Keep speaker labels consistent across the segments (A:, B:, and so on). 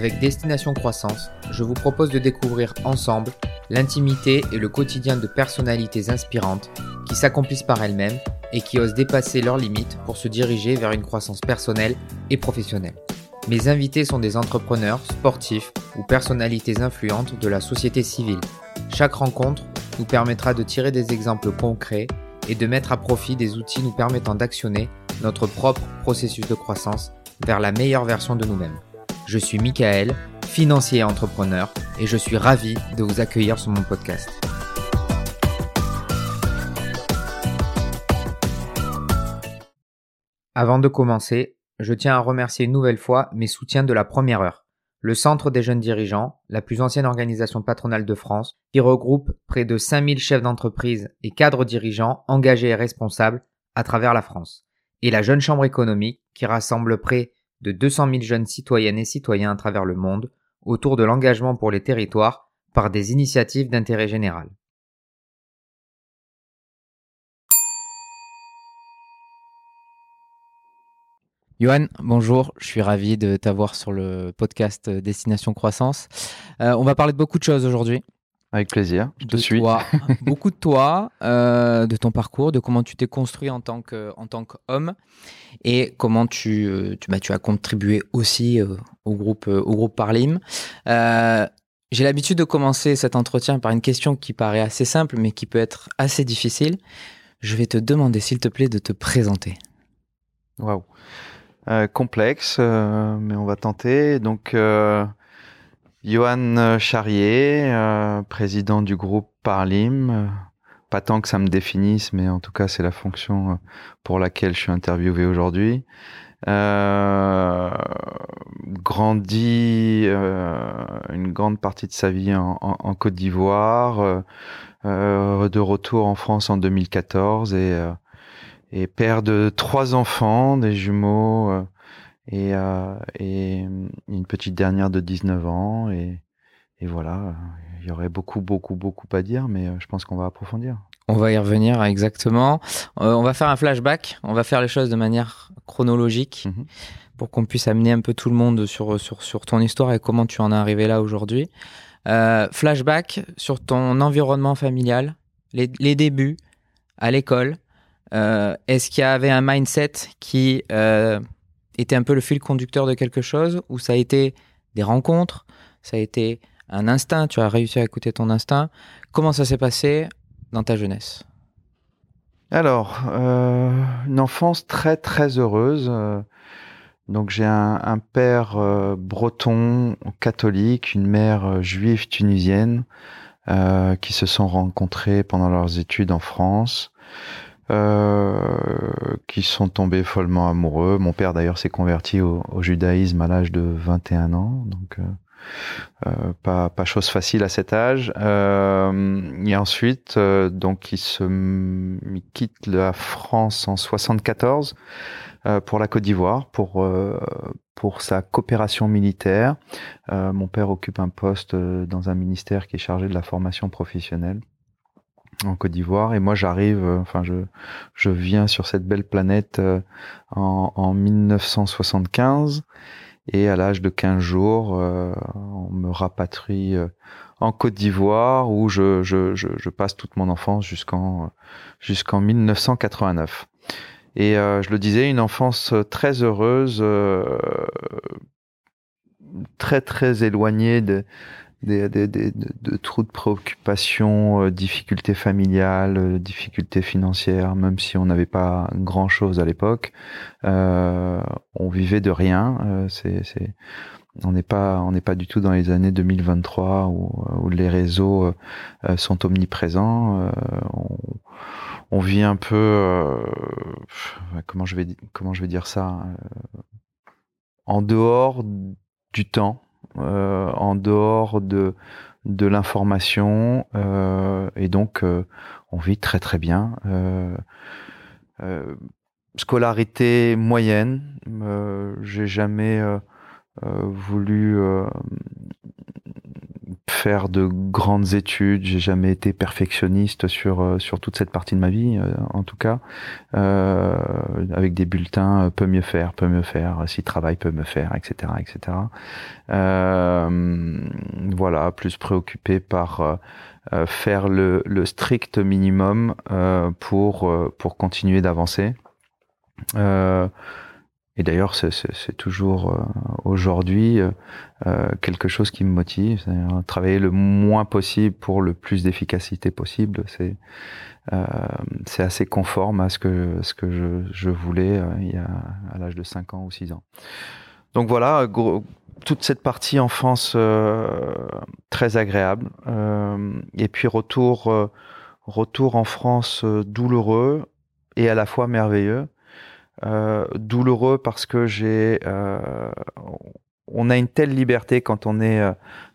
A: avec Destination Croissance, je vous propose de découvrir ensemble l'intimité et le quotidien de personnalités inspirantes qui s'accomplissent par elles-mêmes et qui osent dépasser leurs limites pour se diriger vers une croissance personnelle et professionnelle. Mes invités sont des entrepreneurs, sportifs ou personnalités influentes de la société civile. Chaque rencontre nous permettra de tirer des exemples concrets et de mettre à profit des outils nous permettant d'actionner notre propre processus de croissance vers la meilleure version de nous-mêmes. Je suis Michael, financier et entrepreneur, et je suis ravi de vous accueillir sur mon podcast. Avant de commencer, je tiens à remercier une nouvelle fois mes soutiens de la première heure. Le Centre des jeunes dirigeants, la plus ancienne organisation patronale de France, qui regroupe près de 5000 chefs d'entreprise et cadres dirigeants engagés et responsables à travers la France. Et la Jeune Chambre économique, qui rassemble près de 200 000 jeunes citoyennes et citoyens à travers le monde autour de l'engagement pour les territoires par des initiatives d'intérêt général. Johan, bonjour, je suis ravi de t'avoir sur le podcast Destination Croissance. Euh, on va parler de beaucoup de choses aujourd'hui.
B: Avec plaisir, je te
A: suis. beaucoup de toi, euh, de ton parcours, de comment tu t'es construit en tant que en tant qu'homme et comment tu euh, tu, bah, tu as contribué aussi euh, au groupe au groupe Parlim. J'ai l'habitude de commencer cet entretien par une question qui paraît assez simple mais qui peut être assez difficile. Je vais te demander s'il te plaît de te présenter.
B: Waouh, complexe, mais on va tenter. Donc Johan euh, Charrier, euh, président du groupe Parlim. Pas tant que ça me définisse, mais en tout cas, c'est la fonction euh, pour laquelle je suis interviewé aujourd'hui. Euh, une grande partie de sa vie en, Côte d'Ivoire, de retour en France en 2014 et, et père de trois enfants, des jumeaux et, euh, et une petite dernière de 19 ans. Et, et voilà, il y aurait beaucoup, beaucoup, beaucoup à dire, mais euh, je pense qu'on va approfondir.
A: On va y revenir exactement. Euh, on va faire un flashback. On va faire les choses de manière chronologique mhm. pour qu'on puisse amener un peu tout le monde sur, sur, sur ton histoire et comment tu en es arrivé là aujourd'hui. Euh, flashback sur ton environnement familial, les, les débuts à l'école. Euh, Est-ce qu'il y avait un mindset qui était un peu le fil conducteur de quelque chose ou ça a été des rencontres, ça a été un instinct, tu as réussi à écouter ton instinct. Comment ça s'est passé dans ta jeunesse?
B: Alors, euh, une enfance très très heureuse. Euh, donc j'ai un, père euh, breton catholique, une mère juive tunisienne qui se sont rencontrés pendant leurs études en France. Euh, qui sont tombés follement amoureux. Mon père d'ailleurs s'est converti au, judaïsme à l'âge de 21 ans, donc euh, euh, pas, pas chose facile à cet âge. Euh, et ensuite, euh, donc il se il quitte la France en 74 pour la Côte d'Ivoire pour pour sa coopération militaire. mon père occupe un poste dans un ministère qui est chargé de la formation professionnelle en Côte d'Ivoire. Et moi j'arrive euh, enfin je je viens sur cette belle planète euh, en, en 1975 et à l'âge de 15 jours euh, on me rapatrie en Côte d'Ivoire où je, je, je, je, passe toute mon enfance jusqu'en jusqu'en 1989 et je le disais une enfance très heureuse très très éloignée de des, des, des, de, trop de préoccupations, euh, difficultés familiales, euh, difficultés financières, même si on n'avait pas grand chose à l'époque, euh, on vivait de rien. Euh, c'est, c'est, on n'est pas, on n'est pas du tout dans les années 2023 où, où les réseaux sont omniprésents. On, on, vit un peu, comment je vais, comment je vais dire ça, en dehors du temps euh, en dehors de, de l'information euh, et donc euh, on vit très très bien. scolarité moyenne, j'ai jamais voulu faire de grandes études. J'ai jamais été perfectionniste sur euh, sur toute cette partie de ma vie, euh, en tout cas. Euh, avec des bulletins, peut mieux faire, peut mieux faire. Si travail peut me faire, etc., etc. voilà, plus préoccupé par faire le, le, strict minimum pour pour continuer d'avancer. Et d'ailleurs, c'est toujours euh, aujourd'hui euh, euh, quelque chose qui me motive, travailler le moins possible pour le plus d'efficacité possible. C'est assez conforme à ce que je, voulais à l'âge de 5 ans ou 6 ans. Donc voilà, toute cette partie enfance très agréable. et puis retour retour en France douloureux et à la fois merveilleux. Euh, douloureux parce que j'ai, euh, on a une telle liberté quand on est euh,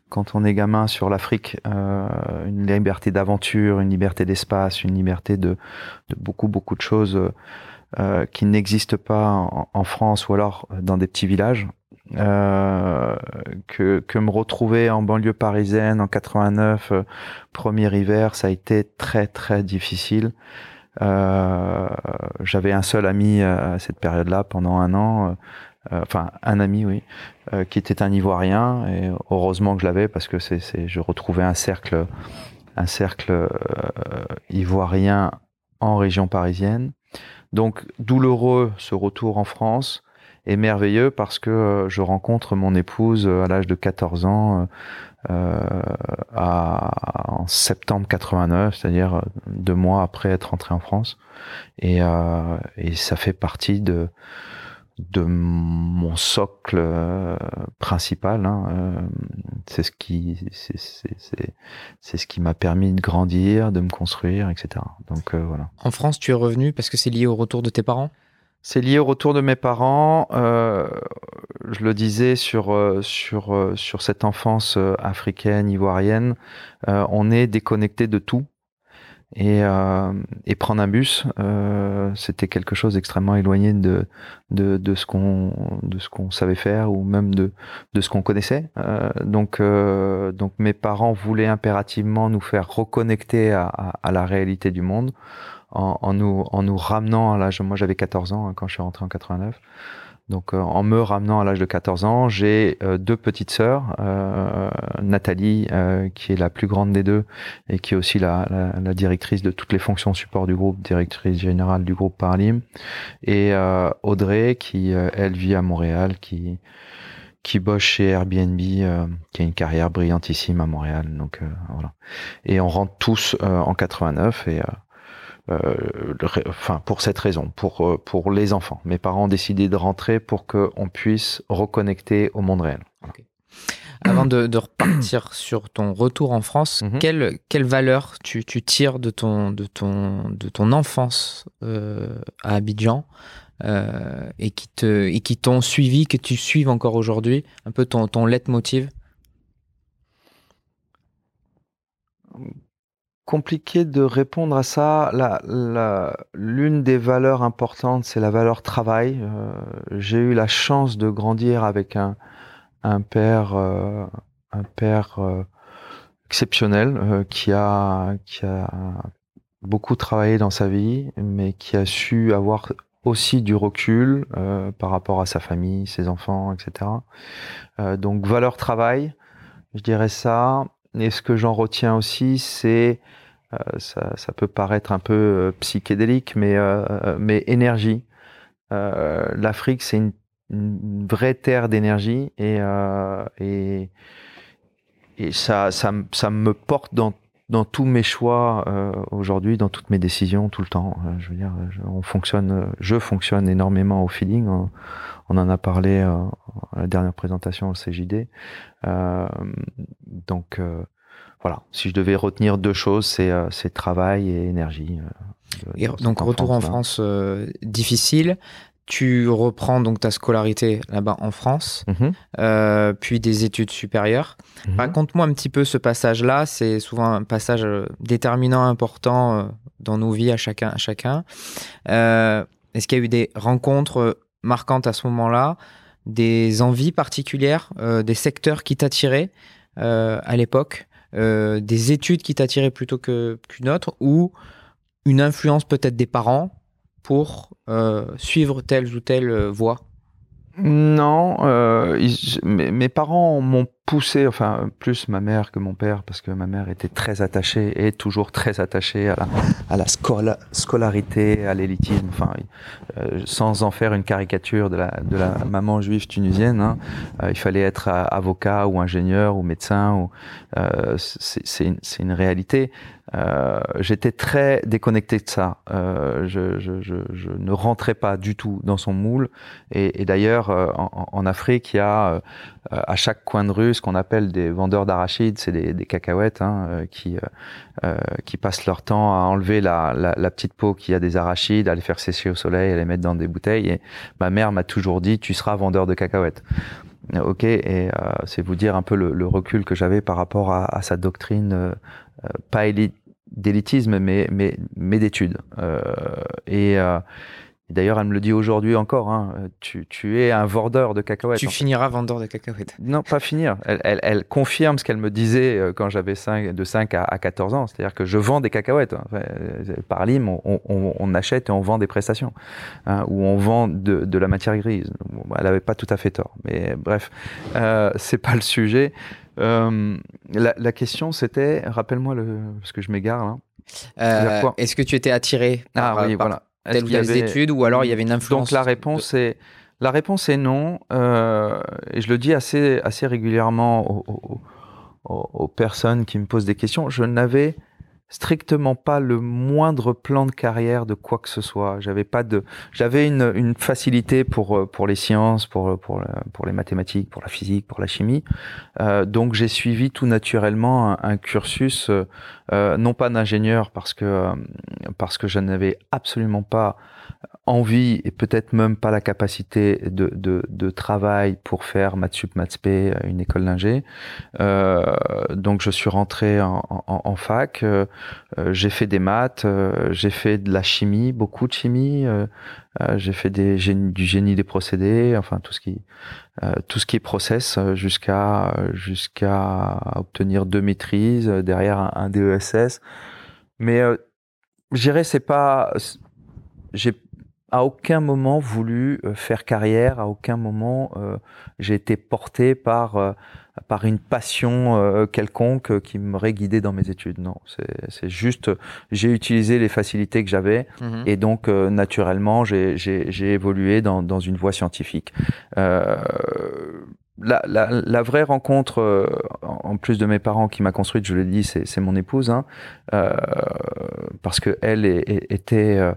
B: quand on est gamin sur l'Afrique, une liberté d'aventure, une liberté d'espace, une liberté de, de, beaucoup beaucoup de choses qui n'existent pas en, France ou alors dans des petits villages. Euh, que, que me retrouver en banlieue parisienne en 89, premier hiver, ça a été très très difficile. Euh, j'avais un seul ami à cette période-là pendant un an, euh, enfin un ami, oui, euh, qui était un Ivoirien. Et heureusement que je l'avais parce que je retrouvais un cercle, un cercle ivoirien en région parisienne. Donc douloureux ce retour en France et merveilleux parce que je rencontre mon épouse à l'âge de 14 ans euh, à, en septembre 89, c'est-à-dire euh, deux mois après être rentré en France. Et, euh, et ça fait partie de de mon socle principal. Hein. c'est ce qui c'est ce qui m'a permis de grandir, de me construire, etc. Donc voilà.
A: En France, tu es revenu parce que c'est lié au retour de tes parents?
B: C'est lié au retour de mes parents. Euh, je le disais sur euh, sur euh, sur cette enfance africaine, ivoirienne, on est déconnecté de tout. Et, et prendre un bus, c'était quelque chose d'extrêmement éloigné de, de, de ce qu'on de ce qu'on savait faire ou même de de ce qu'on connaissait. donc donc mes parents voulaient impérativement nous faire reconnecter à, à la réalité du monde en, nous, en nous ramenant à l'âge, moi j'avais 14 ans hein, quand je suis rentré en 89. Donc euh, en me ramenant à l'âge de 14 ans, j'ai euh, deux petites sœurs, euh, Nathalie qui est la plus grande des deux et qui est aussi la, directrice de toutes les fonctions support du groupe, directrice générale du groupe Paralim, et Audrey qui elle vit à Montréal, qui qui bosse chez Airbnb, qui a une carrière brillantissime à Montréal. Donc voilà. Et on rentre tous en 89 et enfin pour cette raison, pour euh, pour les enfants. Mes parents ont décidé de rentrer pour qu'on puisse reconnecter au monde réel.
A: Avant de, de, repartir sur ton retour en France, mhm. quelle, quelle valeur tu, tu, tires de ton, de ton, de ton enfance euh, à Abidjan euh, et qui te et qui t'ont suivi, que tu suives encore aujourd'hui, un peu ton, ton leitmotiv?
B: Compliqué de répondre à ça. L'une des valeurs importantes, c'est la valeur travail. Euh, j'ai eu la chance de grandir avec un, père, euh, euh, exceptionnel qui a, qui a beaucoup travaillé dans sa vie, mais qui a su avoir aussi du recul par rapport à sa famille, ses enfants, etc. donc valeur travail, je dirais ça. Et ce que j'en retiens aussi, c'est euh, ça, ça, peut paraître un peu euh, psychédélique, mais euh, mais énergie. L'Afrique, c'est une, une, vraie terre d'énergie et et et ça, ça, ça me porte dans dans tous mes choix euh, aujourd'hui, dans toutes mes décisions, tout le temps. Euh, je veux dire, je, on fonctionne, je fonctionne énormément au feeling. On, on en a parlé euh, à la dernière présentation au CJD. donc voilà, si je devais retenir deux choses, c'est euh, travail et énergie.
A: Euh, et donc retour en France euh, difficile. Tu reprends donc ta scolarité là-bas en France, mhm. puis des études supérieures. Mhm. Raconte-moi un petit peu ce passage-là. C'est souvent un passage déterminant, important dans nos vies à chacun. À chacun. Est-ce qu'il y a eu des rencontres marquantes à ce moment-là, des envies particulières, des secteurs qui t'attiraient à l'époque? Des études qui t'attiraient plutôt qu'une autre? Ou une influence peut-être des parents? Pour suivre telle ou telle voie?
B: Non, euh, mes, parents m'ont poussé, enfin plus ma mère que mon père, parce que ma mère était très attachée et toujours très attachée à la, scolarité, à l'élitisme, enfin euh, sans en faire une caricature de la, maman juive tunisienne. Hein, euh, il fallait être avocat ou ingénieur ou médecin. C'est une, réalité. Euh, j'étais très déconnecté de ça. Euh, je, je, je, je, ne rentrais pas du tout dans son moule. Et, et d'ailleurs, euh, en, en, Afrique, il y a euh, à chaque coin de rue ce qu'on appelle des vendeurs d'arachides, c'est des, des, cacahuètes hein, qui qui passent leur temps à enlever la, la, la petite peau qui a des arachides, à les faire sécher au soleil, à les mettre dans des bouteilles. Et ma mère m'a toujours dit, tu seras vendeur de cacahuètes. Ok, et euh, c'est vous dire un peu le, le recul que j'avais par rapport à, à sa doctrine, euh, pas élite, d'élitisme, mais, mais, mais d'études. Euh, et, euh, d'ailleurs, elle me le dit aujourd'hui encore, hein, tu, tu, es un vendeur de cacahuètes.
A: Tu finiras vendeur de cacahuètes.
B: Non, pas finir. Elle, elle, elle confirme ce qu'elle me disait euh, quand j'avais 5, de 5 à, à 14 ans. C'est-à-dire que je vends des cacahuètes. Enfin, par l'IM, on, on, on, achète et on vend des prestations. Hein, ou on vend de, de la matière grise. elle n'avait pas tout à fait tort. Mais bref, euh, c'est pas le sujet. Euh, la, la, question c'était, rappelle-moi le, parce que je m'égare là.
A: Euh, Est-ce que tu étais attiré
B: par, ah, oui,
A: par
B: voilà.
A: telle ou telle études ou alors il y avait une influence
B: Donc la réponse est la réponse est non, euh, et je le dis assez assez régulièrement aux, aux, personnes qui me posent des questions. Je n'avais strictement pas le moindre plan de carrière de quoi que ce soit. J'avais pas de, j'avais une, une, facilité pour euh, pour les sciences, pour pour pour les mathématiques, pour la physique, pour la chimie. Euh, donc j'ai suivi tout naturellement un, un cursus, euh, euh non pas d'ingénieur parce que euh, parce que je n'avais absolument pas envie et peut-être même pas la capacité de, de, de travail pour faire maths sup p une école d'ingé. Euh, donc je suis rentré en, en, en fac. Euh, j'ai fait des maths euh, j'ai fait de la chimie beaucoup de chimie. Euh, euh, j'ai fait des du génie des procédés enfin tout ce qui tout ce qui est process jusqu'à jusqu'à obtenir deux maîtrises derrière un, un DESS mais je dirais c'est pas j'ai à aucun moment voulu euh, faire carrière, à aucun moment euh, j'ai été porté par euh, par une passion euh, quelconque qui m'aurait guidé dans mes études. Non, c'est juste j'ai utilisé les facilités que j'avais mmh. et donc euh, naturellement j'ai évolué dans, dans une voie scientifique. Euh, la, la, la, vraie rencontre, en plus de mes parents qui m'a construite, je l'ai dit, c'est mon épouse, hein, parce que elle était euh,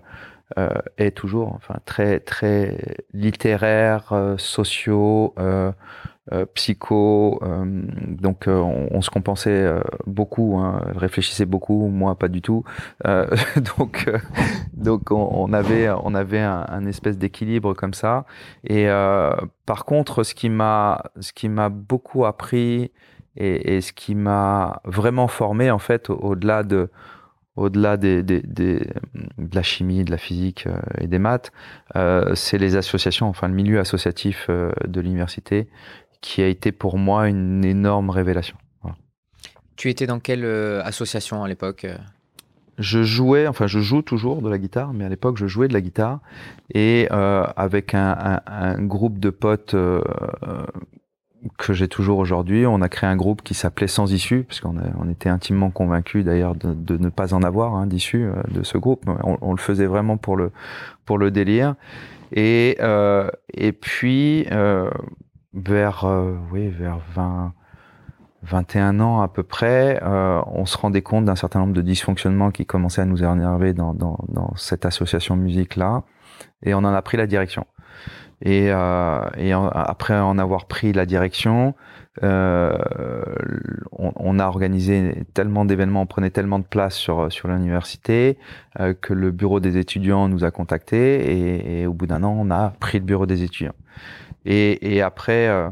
B: est toujours enfin très très littéraire, euh, sociaux, euh, euh psycho. Euh, donc on, on, se compensait beaucoup, hein, réfléchissait beaucoup, moi pas du tout. donc donc on, on, avait on avait un, un espèce d'équilibre comme ça. Et par contre, ce qui m'a ce qui m'a beaucoup appris et, et ce qui m'a vraiment formé en fait au-delà de au-delà des, des, des, de la chimie, de la physique euh, et des maths, euh, c'est les associations, enfin le milieu associatif euh, de l'université qui a été pour moi une énorme révélation. Voilà.
A: Tu étais dans quelle association à l'époque
B: je jouais, enfin je joue toujours de la guitare, mais à l'époque je jouais de la guitare et avec un, un, un, groupe de potes que j'ai toujours aujourd'hui. On a créé un groupe qui s'appelait Sans Issue, puisqu'on on était intimement convaincus d'ailleurs de, ne pas en avoir hein, d'issue euh, de ce groupe. On, le faisait vraiment pour le pour le délire. Et euh, et puis euh, vers oui vers 20 21 ans à peu près, on se rendait compte d'un certain nombre de dysfonctionnements qui commençaient à nous énerver dans, dans, dans cette association musique là, et on en a pris la direction. Et, euh, et après en avoir pris la direction, euh, on, on, a organisé tellement d'événements, on prenait tellement de place sur sur l'université euh, que le bureau des étudiants nous a contactés et, et au bout d'un an, on a pris le bureau des étudiants. Et, et après, euh,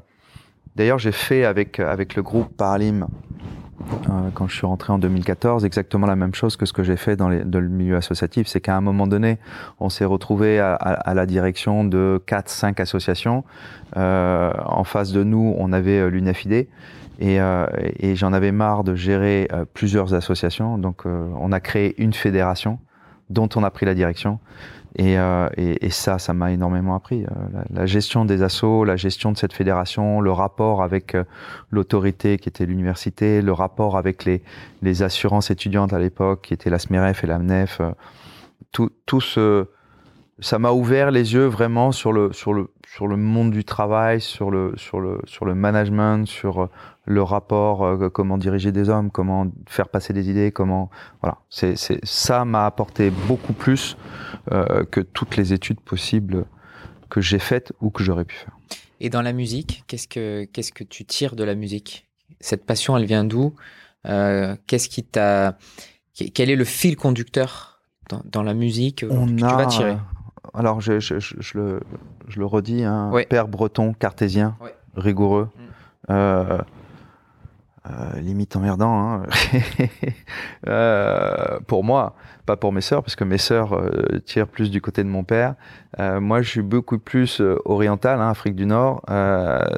B: d'ailleurs, j'ai fait avec avec le groupe Paralim euh, quand je suis rentré en 2014, exactement la même chose que ce que j'ai fait dans, les, dans, le milieu associatif. C'est qu'à un moment donné, on s'est retrouvé à, à, à, la direction de 4-5 associations. Euh, en face de nous, on avait euh, l'UNFID. Et, et j'en avais marre de gérer plusieurs associations. Donc, on a créé une fédération dont on a pris la direction. Et, euh, et, ça, ça m'a énormément appris. Euh, la, gestion des assauts, la gestion de cette fédération, le rapport avec euh, l'autorité qui était l'université, le rapport avec les, assurances étudiantes à l'époque, qui étaient la SMEREF et la MNEF, tout, ça m'a ouvert les yeux vraiment sur le, monde du travail, sur le, sur le management, sur le rapport, euh, comment diriger des hommes, comment faire passer des idées, comment voilà. C'est, c'est ça m'a apporté beaucoup plus euh, que toutes les études possibles que j'ai faites ou que j'aurais pu faire.
A: Et dans la musique, qu'est-ce que qu'est-ce que tu tires de la musique? Cette passion, elle vient d'où? Euh, Qu'est-ce qui t'a Quel est le fil conducteur dans, dans la musique
B: On
A: que
B: a,
A: tu vas tirer?
B: Alors, je, je, je, je, le, je le redis, un hein, ouais. père breton, cartésien, ouais. rigoureux. Mm. Euh, limite emmerdant hein. euh, pour moi, pas pour mes sœurs, parce que mes sœurs euh, tirent plus du côté de mon père. Euh, moi, je suis beaucoup plus euh, oriental, hein, Afrique du Nord.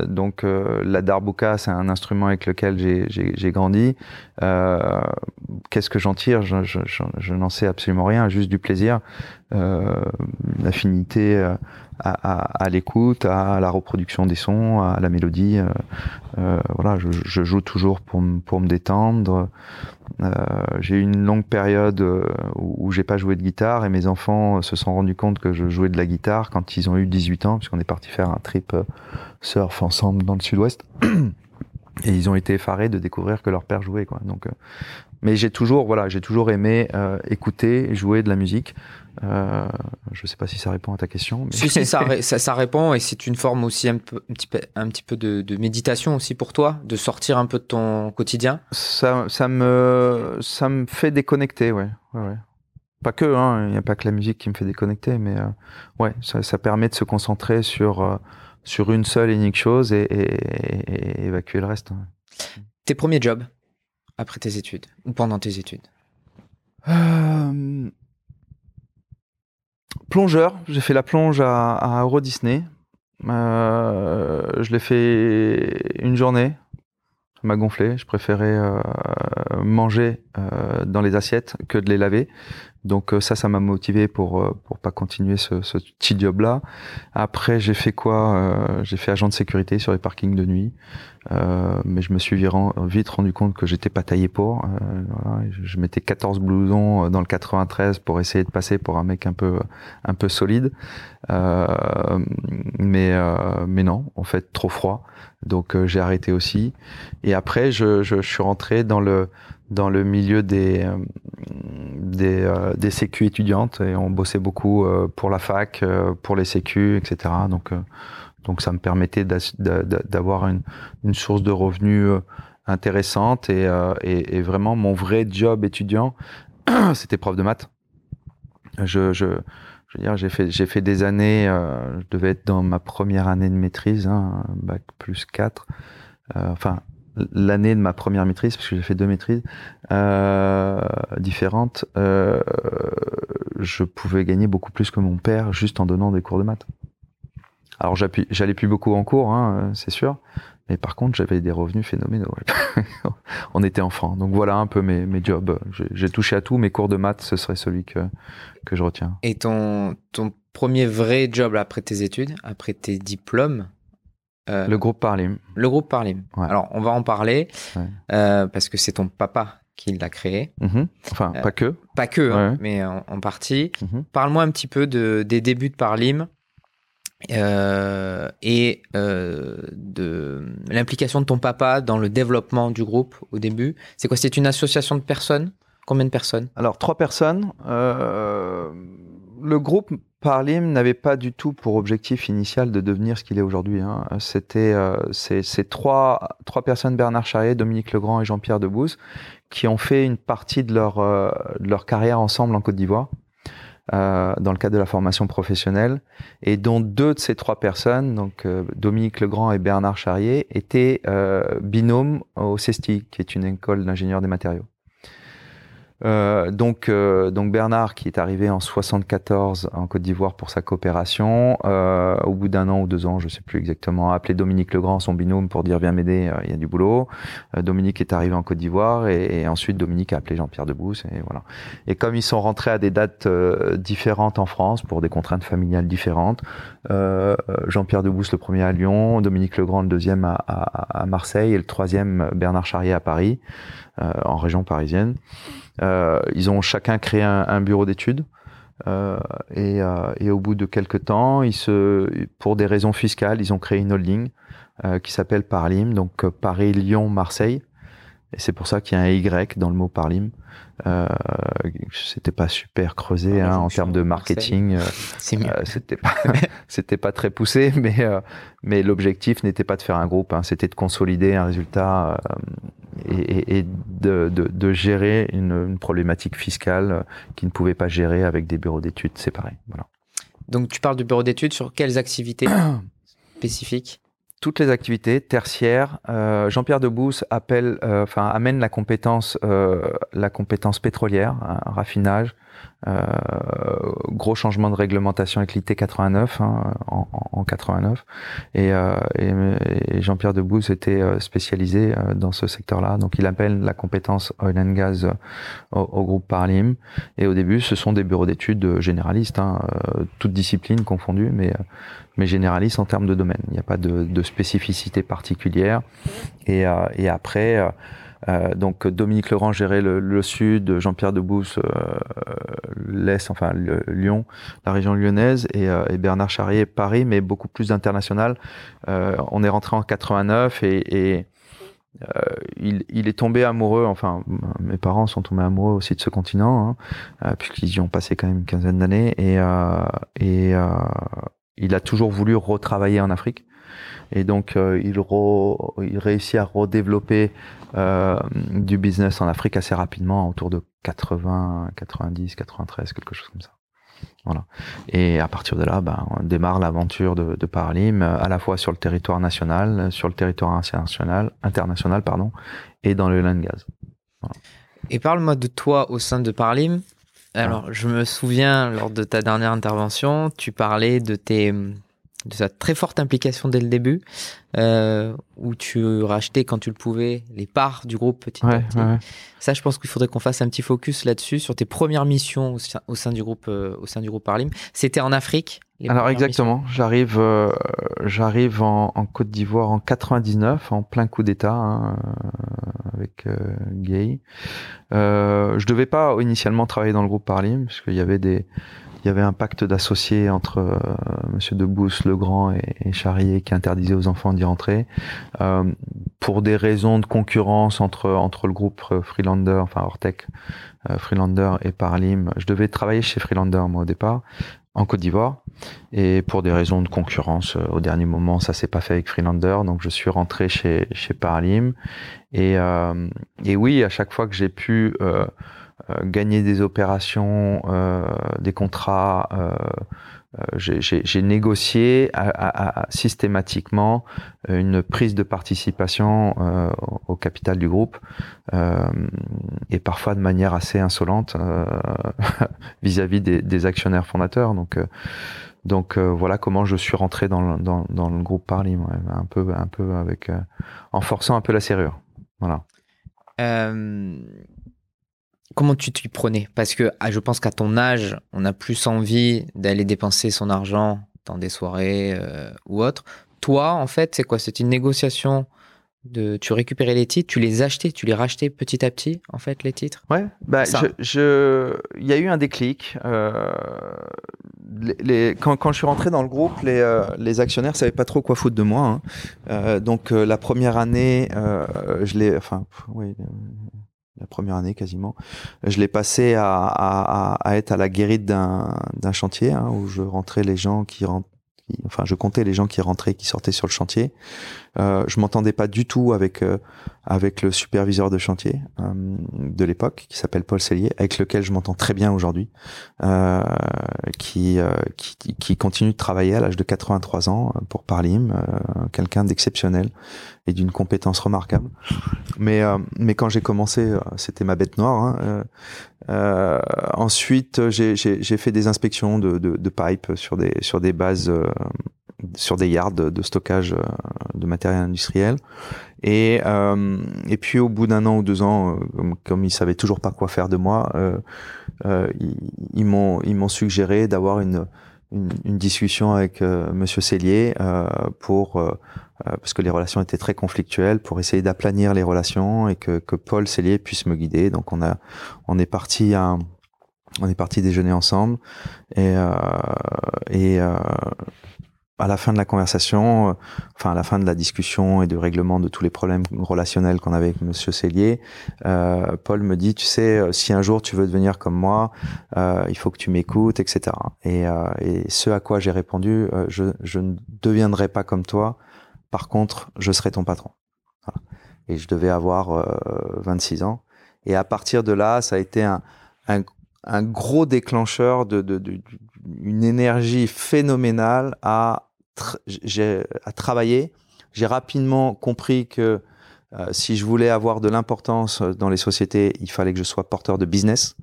B: donc, la darbuka, c'est un instrument avec lequel j'ai grandi. Qu'est-ce que j'en tire? Je, je, je, n'en sais absolument rien, juste du plaisir, une affinité à, à, à l'écoute, à la reproduction des sons, à la mélodie. Euh, euh, voilà, je, je, joue toujours pour, pour me détendre. Euh, j'ai eu une longue période euh, où, j'ai pas joué de guitare et mes enfants se sont rendus compte que je jouais de la guitare quand ils ont eu 18 ans, puisqu'on est parti faire un trip euh, surf ensemble dans le sud-ouest. Et ils ont été effarés de découvrir que leur père jouait, quoi. Donc, euh, mais j'ai toujours, voilà, j'ai toujours aimé euh, écouter, jouer de la musique. Euh, je sais pas si ça répond à ta question.
A: Mais... Si, si, ça, ça, ça, répond et c'est une forme aussi un, peu, un petit peu, un petit peu de, de, méditation aussi pour toi, de sortir un peu de ton quotidien.
B: Ça, ça me, ça me fait déconnecter, ouais, ouais, ouais. Pas que, hein, il n'y a pas que la musique qui me fait déconnecter, mais euh, ouais, ça, ça, permet de se concentrer sur euh, sur une seule et unique chose et, et, et évacuer le reste. Ouais.
A: Tes premiers jobs après tes études ou pendant tes études?
B: Plongeur, j'ai fait la plonge à, à Euro Disney. Euh, je l'ai fait une journée. Ça m'a gonflé. Je préférais euh, manger euh, dans les assiettes que de les laver. Donc euh, ça, ça m'a motivé pour euh, pour pas continuer ce, ce petit job là. Après, j'ai fait quoi euh, J'ai fait agent de sécurité sur les parkings de nuit, euh, mais je me suis vite rendu compte que j'étais pas taillé pour. Voilà, je mettais 14 blousons dans le 93 pour essayer de passer pour un mec un peu un peu solide, mais mais non, en fait trop froid. Donc j'ai arrêté aussi. Et après, je, je, je suis rentré dans le dans le milieu des euh, des, euh, des sécu étudiantes et on bossait beaucoup euh, pour la fac, euh, pour les sécu, etc. Donc euh, donc ça me permettait d'avoir une, une source de revenus intéressante et, et, et, vraiment mon vrai job étudiant, c'était prof de maths. Je, je, je veux dire, j'ai fait, j'ai fait des années, je devais être dans ma première année de maîtrise, hein, bac plus 4, enfin l'année de ma première maîtrise, parce que j'ai fait deux maîtrises euh, différentes, euh, je pouvais gagner beaucoup plus que mon père juste en donnant des cours de maths. Alors j'allais plus beaucoup en cours, hein, c'est sûr, mais par contre j'avais des revenus phénoménaux. On était enfants, donc voilà un peu mes, mes jobs. J'ai touché à tout, mes cours de maths, ce serait celui que que je retiens.
A: Et ton ton premier vrai job après tes études, après tes diplômes,
B: euh, le groupe Parlim.
A: Le groupe Parlim. Ouais. Alors, on va en parler ouais. euh, parce que c'est ton papa qui l'a créé.
B: Mm -hmm. Enfin, euh, pas que.
A: Pas que, ouais. hein, mais en, en partie. Mm -hmm. Parle-moi un petit peu de, des débuts de Parlim et de l'implication de ton papa dans le développement du groupe au début. C'est quoi? C'est une association de personnes? Combien de personnes?
B: Alors, trois personnes. le groupe Parlim n'avait pas du tout pour objectif initial de devenir ce qu'il est aujourd'hui. Hein. C'était euh, ces trois, trois personnes, Bernard Charrier, Dominique Legrand et Jean-Pierre Debouze, qui ont fait une partie de leur, euh, de leur carrière ensemble en Côte d'Ivoire, euh, dans le cadre de la formation professionnelle, et dont deux de ces trois personnes, donc euh, Dominique Legrand et Bernard Charrier, étaient euh, binômes au CESTI, qui est une école d'ingénieurs des matériaux. Euh, donc, euh, donc Bernard, qui est arrivé en 74 en Côte d'Ivoire pour sa coopération, euh, au bout d'un an ou deux ans, je sais plus exactement, a appelé Dominique Legrand, son binôme, pour dire viens m'aider, il y a du boulot. Dominique est arrivé en Côte d'Ivoire et, ensuite Dominique a appelé Jean-Pierre Debousse et voilà. Et comme ils sont rentrés à des dates différentes en France pour des contraintes familiales différentes, Jean-Pierre Debousse le premier à Lyon, Dominique Legrand le deuxième à, à Marseille et le troisième Bernard Charrier à Paris, en région parisienne. Euh, ils ont chacun créé un, bureau d'études. Euh, et, euh, et, au bout de quelques temps, ils se, pour des raisons fiscales, ils ont créé une holding qui s'appelle Parlim, donc Paris, Lyon, Marseille. Et c'est pour ça qu'il y a un Y dans le mot Parlim. Euh, c'était pas super creusé ah, hein, en termes de marketing. Euh, c'était pas, c'était pas très poussé, mais mais l'objectif n'était pas de faire un groupe. Hein, c'était de consolider un résultat et, et de, de, de, gérer une, une, problématique fiscale qui ne pouvait pas gérer avec des bureaux d'études séparés. Voilà.
A: Donc tu parles du bureau d'études sur quelles activités spécifiques?
B: Toutes les activités tertiaires. Euh, Jean-Pierre Debousse appelle, euh, amène la compétence, euh, pétrolière, un raffinage, euh, gros changement de réglementation avec l'IT 89 hein, en, en, 89 et, Jean-Pierre Debouze était spécialisé dans ce secteur-là donc il appelle la compétence oil and gas au, groupe Parlim et au début ce sont des bureaux d'études généralistes hein, toutes disciplines confondues mais mais généralistes en termes de domaine il n'y a pas de, de spécificité particulière et, et après euh, donc Dominique Laurent gérait le, sud, Jean-Pierre Debousse euh, l'est, enfin Lyon, la région lyonnaise, et, euh, et, Bernard Charrier Paris, mais beaucoup plus international. on est rentré en 89 et, et il, il, est tombé amoureux, enfin mes parents sont tombés amoureux aussi de ce continent, hein, puisqu'ils y ont passé quand même une quinzaine d'années, et, et il a toujours voulu retravailler en Afrique. Et donc, il, il réussit à redévelopper euh, du business en Afrique assez rapidement, autour de 80, 90, 93, quelque chose comme ça. Voilà. Et à partir de là, ben, on démarre l'aventure de, de Paralim, euh, à la fois sur le territoire national, sur le territoire international, international pardon, et dans le land gaz.
A: Et parle-moi de toi au sein de Paralim. Alors, je me souviens, lors de ta dernière intervention, tu parlais de tes de sa très forte implication dès le début, euh, où tu rachetais quand tu le pouvais les parts du groupe petit à petit. Ça, je pense qu'il faudrait qu'on fasse un petit focus là-dessus sur tes premières missions au sein, du groupe, euh, au sein du groupe Parlim. C'était en Afrique.
B: Alors exactement, j'arrive, euh, j'arrive en, Côte d'Ivoire en 99, en plein coup d'État hein, avec Gay. je devais pas initialement travailler dans le groupe Parlim parce qu'il y avait des il y avait un pacte d'associés entre euh, Monsieur Debousse, Legrand et, et Charrier qui interdisait aux enfants d'y rentrer euh, pour des raisons de concurrence entre entre le groupe euh, Freelander, enfin Ortec, euh, Freelander et Parlim. Je devais travailler chez Freelander moi au départ en Côte d'Ivoire et pour des raisons de concurrence euh, au dernier moment ça s'est pas fait avec Freelander donc je suis rentré chez chez Paralim et et oui à chaque fois que j'ai pu euh, gagner des opérations, euh, des contrats. Euh, j'ai négocié à, à, systématiquement une prise de participation au capital du groupe et parfois de manière assez insolente vis-à-vis des, des, actionnaires fondateurs. Donc, donc voilà comment je suis rentré dans le, groupe Parly, un peu, un peu avec, en forçant un peu la serrure. Voilà
A: comment tu t'y prenais? Parce que ah, je pense qu'à ton âge, on a plus envie d'aller dépenser son argent dans des soirées euh, ou autre. Toi, en fait, c'est quoi? C'est une négociation de tu récupérais les titres, tu les achetais, tu les rachetais petit à petit, en fait, les titres?
B: Ouais, bah, je, il y a eu un déclic. Euh, les, quand, quand, je suis rentré dans le groupe, les, euh, les actionnaires savaient pas trop quoi foutre de moi. Hein. Euh, donc la première année, je l'ai, enfin, oui, la première année quasiment. Je l'ai passé à, à, à, être à la guérite d'un chantier hein, où je rentrais les gens qui, enfin, je comptais les gens qui rentraient, qui sortaient sur le chantier. Euh, je m'entendais pas du tout avec euh, avec le superviseur de chantier euh, de l'époque, qui s'appelle Paul Cellier, avec lequel je m'entends très bien aujourd'hui, euh, qui, qui, qui continue de travailler à l'âge de 83 ans pour Parlim, quelqu'un d'exceptionnel et d'une compétence remarquable. Mais mais quand j'ai commencé, c'était ma bête noire. Hein, ensuite, j'ai fait des inspections de, de, de pipe sur des sur des bases sur des yards de, stockage euh, de matériel industriel. Et, euh, et puis au bout d'un an ou deux ans, euh, comme, comme ils savaient toujours pas quoi faire de moi, euh, euh ils, m'ont ils m'ont suggéré d'avoir une, une, discussion avec Monsieur Cellier pour parce que les relations étaient très conflictuelles, pour essayer d'aplanir les relations et que, que Paul Cellier puisse me guider. Donc on a on est parti à on est parti déjeuner ensemble et et à la fin de la conversation, euh, enfin à la fin de la discussion et du règlement de tous les problèmes relationnels qu'on avait avec Monsieur Cellier, euh, Paul me dit, tu sais, euh, si un jour tu veux devenir comme moi, euh, il faut que tu m'écoutes, etc. Et, euh, et, ce à quoi j'ai répondu, euh, je, je, ne deviendrai pas comme toi. Par contre, je serai ton patron. Et je devais avoir 26 ans. Et à partir de là, ça a été un, un, un gros déclencheur de, de, de, une énergie phénoménale à à travailler. J'ai rapidement compris que euh, si je voulais avoir de l'importance dans les sociétés, il fallait que je sois porteur de business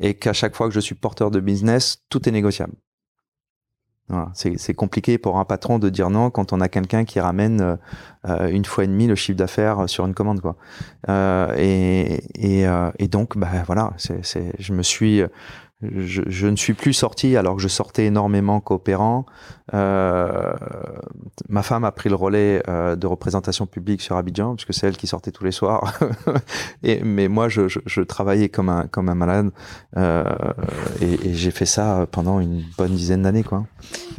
B: et qu'à chaque fois que je suis porteur de business, tout est négociable. C'est compliqué pour un patron de dire non quand on a quelqu'un qui ramène euh, une fois et demi le chiffre d'affaires sur une commande. Euh, et, euh, donc bah voilà, je me suis je, je, ne suis plus sorti alors que je sortais énormément coopérant. Euh, ma femme a pris le relais euh, de représentation publique sur Abidjan puisque c'est elle qui sortait tous les soirs. et, mais moi, je, je, je, travaillais comme un comme un malade euh, et, et j'ai fait ça pendant une bonne dizaine d'années, quoi.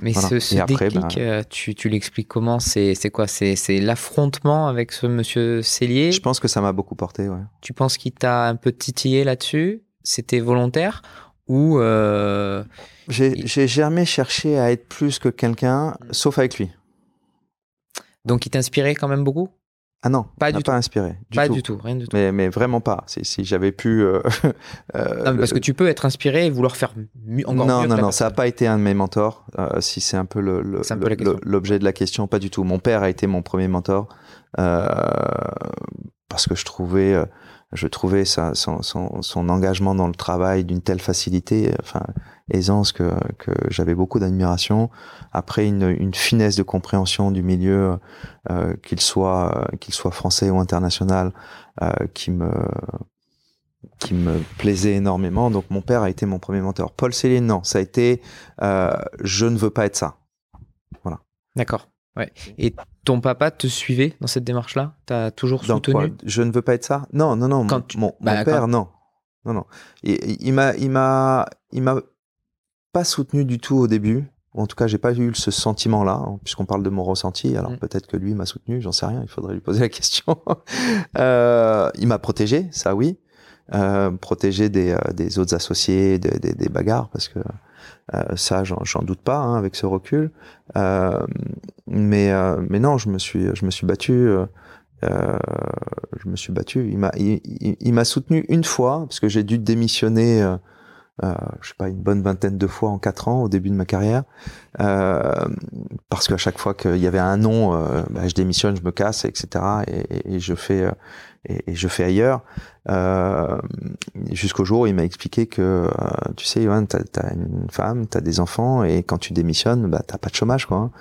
A: Mais ce, ce après, déclic, ben, tu, tu l'expliques comment? C'est c'est quoi? C'est c'est l'affrontement avec ce monsieur Cellier?
B: Je pense que ça m'a beaucoup porté. Ouais.
A: Tu penses qu'il t'a un peu titillé là-dessus? C'était volontaire? Ou euh,
B: j'ai jamais cherché à être plus que quelqu'un, sauf avec lui.
A: Donc il t'inspirait quand même beaucoup?
B: Ah non, pas du tout. Pas inspiré.
A: Du pas du tout, rien du tout.
B: Mais, mais vraiment pas. Si, si j'avais pu. Euh,
A: euh, non, mais parce que tu peux être inspiré et vouloir faire mieux, encore
B: non,
A: mieux.
B: Non, non, non, ça n'a pas été un de mes mentors. Euh, si c'est un peu l'objet de la question, pas du tout. Mon père a été mon premier mentor parce que je trouvais je trouvais son, engagement dans le travail d'une telle facilité, enfin aisance que, que j'avais beaucoup d'admiration. Après une, une, finesse de compréhension du milieu, euh, qu'il soit qu'il soit français ou international, euh, qui me qui me plaisait énormément. Donc mon père a été mon premier mentor. Paul Céline, non, ça a été euh, je ne veux pas être ça. Voilà.
A: D'accord. Ouais. Et ton papa te suivait dans cette démarche-là? T'as toujours soutenu?
B: Je ne veux pas être ça? Non, non, non. Quand mon, mon, bah, père, non, non, non. il m'a, il m'a, il m'a pas soutenu du tout au début. En tout cas, j'ai pas eu ce sentiment-là, hein, puisqu'on parle de mon ressenti. Alors mm. peut-être que lui m'a soutenu, j'en sais rien. Il faudrait lui poser la question. euh, il m'a protégé, ça oui. Euh, protégé des, euh, des autres associés, des, des, des bagarres, parce que ça, j'en doute pas hein, avec ce recul. Euh, mais euh, mais non, je me suis je me suis battu. je me suis battu. Il m'a il, il, m'a soutenu une fois parce que j'ai dû démissionner. Euh, je sais pas une bonne vingtaine de fois en quatre ans au début de ma carrière euh, parce qu'à chaque fois qu'il y avait un nom euh, bah, je démissionne je me casse etc et, je fais et, et, je fais ailleurs. Euh, Jusqu'au jour où il m'a expliqué que, euh, tu sais, Yohan, t'as as une femme, t'as des enfants, et quand tu démissionnes, bah t'as pas de chômage, quoi. Hein.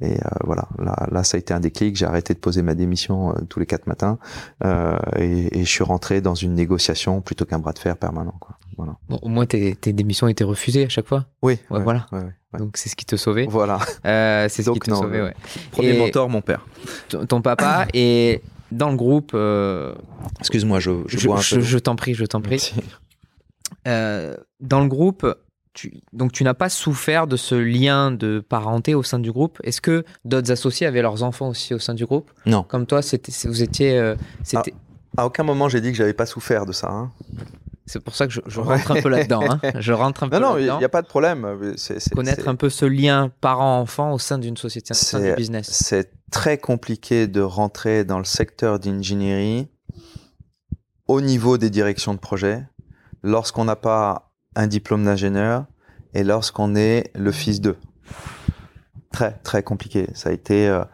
B: Et euh, voilà, là, là, ça a été un déclic. J'ai arrêté de poser ma démission euh, tous les quatre matins, euh, et, et, je suis rentré dans une négociation plutôt qu'un bras de fer permanent. Quoi. Voilà.
A: Bon, au moins, tes, tes démissions étaient refusées à chaque fois.
B: Oui.
A: Ouais, voilà.
B: Ouais,
A: Donc c'est ce qui te sauvait.
B: Voilà.
A: Euh, c'est ce qui te sauvait. Ouais.
B: Premier mentor, mon père.
A: Ton papa et dans le groupe. Euh,
B: Excuse-moi, je,
A: je, je, je t'en prie, je t'en prie. Euh, dans le groupe, tu, donc tu n'as pas souffert de ce lien de parenté au sein du groupe. Est-ce que d'autres associés avaient leurs enfants aussi au sein du groupe?
B: Non.
A: Comme toi, c'était, vous étiez. Euh,
B: c'était... À, à, aucun moment j'ai dit que j'avais pas souffert de ça. Hein.
A: C'est pour ça que je, je rentre un peu là-dedans. Hein. Je rentre un peu
B: Non, non, il n'y a pas de problème. C'est- c'est-
A: Connaître
B: c'est-
A: un peu ce lien parent-enfant au sein d'une société, au sein du business.
B: C'est très compliqué de rentrer dans le secteur d'ingénierie au niveau des directions de projet lorsqu'on n'a pas un diplôme d'ingénieur et lorsqu'on est le fils d'eux. Très, très compliqué. Ça a été. euh,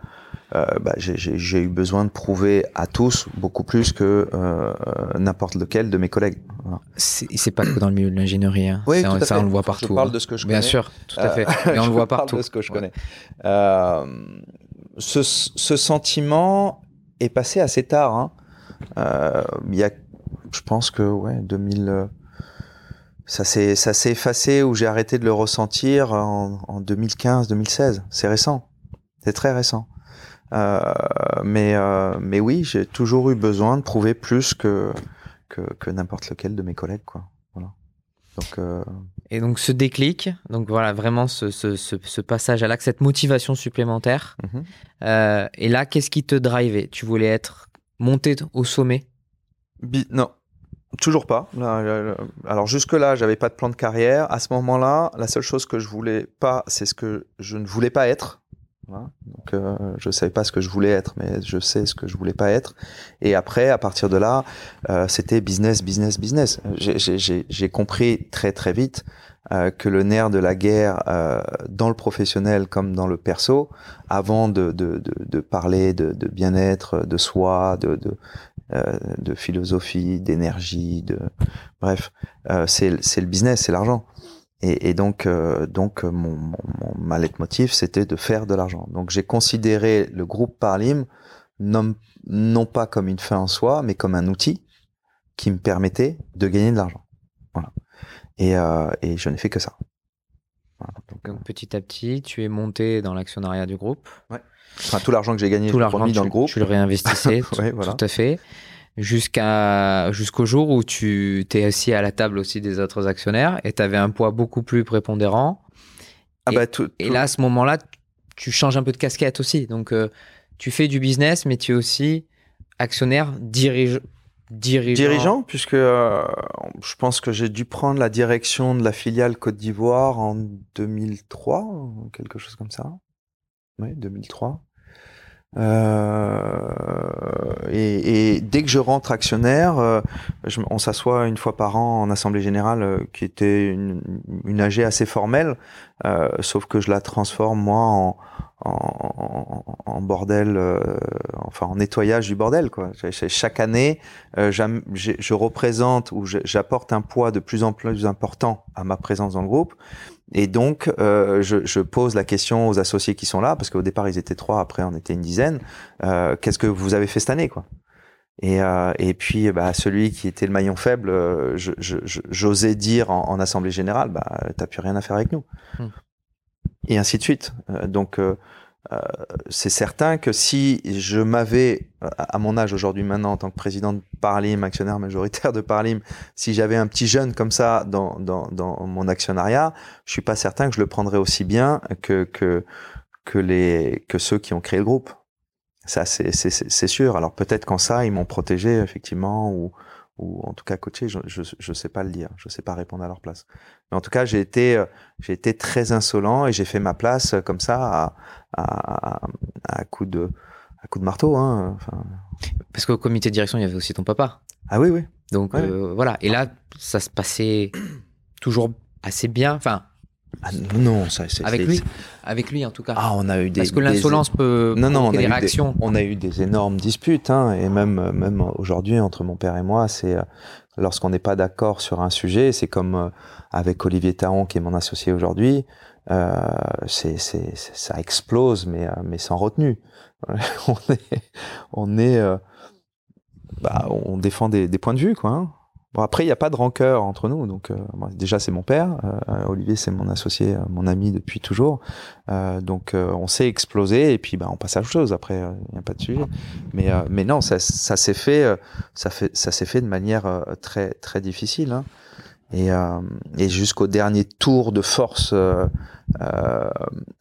B: euh, bah, j'ai- eu besoin de prouver à tous beaucoup plus que euh, n'importe lequel de mes collègues. Voilà.
A: C'est pas que dans le milieu de l'ingénierie. hein.
B: Oui,
A: ça,
B: fait.
A: on le voit
B: Je
A: partout.
B: parle
A: hein.
B: de ce que je
A: Bien
B: connais.
A: sûr, tout à fait. Et on
B: je
A: le voit
B: parle
A: partout.
B: de ce que je connais. Ce, ce sentiment est passé assez tard. hein. Il y a, je pense que ouais, 2000, euh, ça s'est ça s'est effacé ou j'ai arrêté de le ressentir en, en 2015-2016. C'est récent. C'est très récent. Euh, mais euh, mais oui, j'ai toujours eu besoin de prouver plus que que, que n'importe lequel de mes collègues, quoi. Voilà. Donc euh,
A: Et donc ce déclic, donc voilà vraiment ce, ce, ce, ce passage à l'acte, cette motivation supplémentaire.
B: mhm.
A: Euh, et là, qu'est-ce qui te drivait? Tu voulais être monté au sommet?
B: Bi- non, toujours pas. Alors jusque-là, j'avais pas de plan de carrière. À ce moment-là, la seule chose que je voulais pas, c'est ce que je ne voulais pas être. Donc, euh, je savais pas ce que je voulais être, mais je sais ce que je voulais pas être. Et après, à partir de là, euh, c'était business, business, business. J'ai- compris très très vite euh, que le nerf de la guerre dans le professionnel comme dans le perso, avant de, de, de, de parler de, de bien-être, de soi, de, de, euh, de philosophie, d'énergie, de bref, euh, c'est c'est le business, c'est l'argent. Et, et donc, euh, donc euh, mon, mon, mon ma leitmotiv, c'était de faire de l'argent. Donc, j'ai considéré le groupe Parlim non, non pas comme une fin en soi, mais comme un outil qui me permettait de gagner de l'argent. Voilà. Et, euh, et je n'ai fait que ça. Voilà. Donc,
A: Donc petit à petit, tu es monté dans l'actionnariat du groupe.
B: Enfin, tout l'argent que j'ai gagné,
A: Tout l'argent,
B: dans le groupe.
A: tu le réinvestissais, tout,
B: Ouais, voilà.
A: tout à fait. Jusqu'à jusqu'au jour où tu t'es assis à la table aussi des autres actionnaires et tu avais un poids beaucoup plus prépondérant.
B: Ah bah, tout,
A: Et là, à ce moment-là, tu changes un peu de casquette aussi. Donc, euh, tu fais du business, mais tu es aussi actionnaire, dirige, dirigeant.
B: dirigeant, puisque euh, je pense que j'ai dû prendre la direction de la filiale Côte d'Ivoire en 2003, ou quelque chose comme ça. Oui, 2003. Euh, et, et dès que je rentre actionnaire, euh, je- on s'assoit une fois par an en assemblée générale, euh, qui était une, une AG assez formelle, sauf que je la transforme moi en, en, en- bordel, euh, enfin en nettoyage du bordel. Quoi. Ch- ch- Chaque année, euh, je représente ou j'apporte un poids de plus en plus important à ma présence dans le groupe. Et donc, euh, je, je pose la question aux associés qui sont là, parce qu'au départ ils étaient trois, après on était une dizaine. Euh, Qu'est-ce que vous avez fait cette année, quoi? Et, euh, et puis, bah, celui qui était le maillon faible, euh, je- je- je- j'osais dire en, en assemblée générale, bah, t'as plus rien à faire avec nous.
A: Hmm.
B: Et ainsi de suite. Euh, donc, euh, c'est certain que si je m'avais, à mon âge aujourd'hui maintenant, en tant que président de Paralim, actionnaire majoritaire de Paralim, si j'avais un petit jeune comme ça dans, dans, mon actionnariat, je suis pas certain que je le prendrais aussi bien que, que, que, les, que ceux qui ont créé le groupe. Ça, c'est sûr. Alors peut-être qu'en ça, ils m'ont protégé, effectivement, ou, ou en tout cas coaché, je, je, je sais pas le dire, je sais pas répondre à leur place. Mais en tout cas, j'ai été, euh, j'ai été très insolent et j'ai fait ma place euh, comme ça à, à, à, à coup de, à coup de marteau. Hein. Enfin,
A: Parce qu'au comité de direction, il y avait aussi ton papa.
B: ah oui, oui.
A: Donc,
B: Ouais.
A: euh, voilà. Et là, ça se passait toujours assez bien. Enfin,
B: Ah, non, ça, c'est
A: avec lui. Avec lui, en tout cas.
B: Ah, on a eu des.
A: Parce que
B: des-
A: l'insolence peut
B: Non, non, on
A: provoquer
B: a,
A: des réactions.
B: on a eu des énormes disputes, hein, et même, même aujourd'hui, entre mon père et moi, c'est euh, lorsqu'on n'est pas d'accord sur un sujet, c'est comme euh, avec Olivier Taron, qui est mon associé aujourd'hui, euh, c'est- ça explose, mais, euh, mais sans retenue. on est, on est, euh, bah, on défend des, des points de vue, quoi. hein. Bon, après, il n'y a pas de rancœur entre nous. Donc, euh, déjà, c'est mon père. euh, Olivier, c'est mon associé, euh, mon ami depuis toujours. Euh, donc, euh, on s'est explosé et puis, bah, on passe à autre chose. Après, il n'y a pas de sujet. Mais, mais non, ça, ça s'est fait, ça s'est fait de manière très, très difficile. hein. Et, et jusqu'au dernier tour de force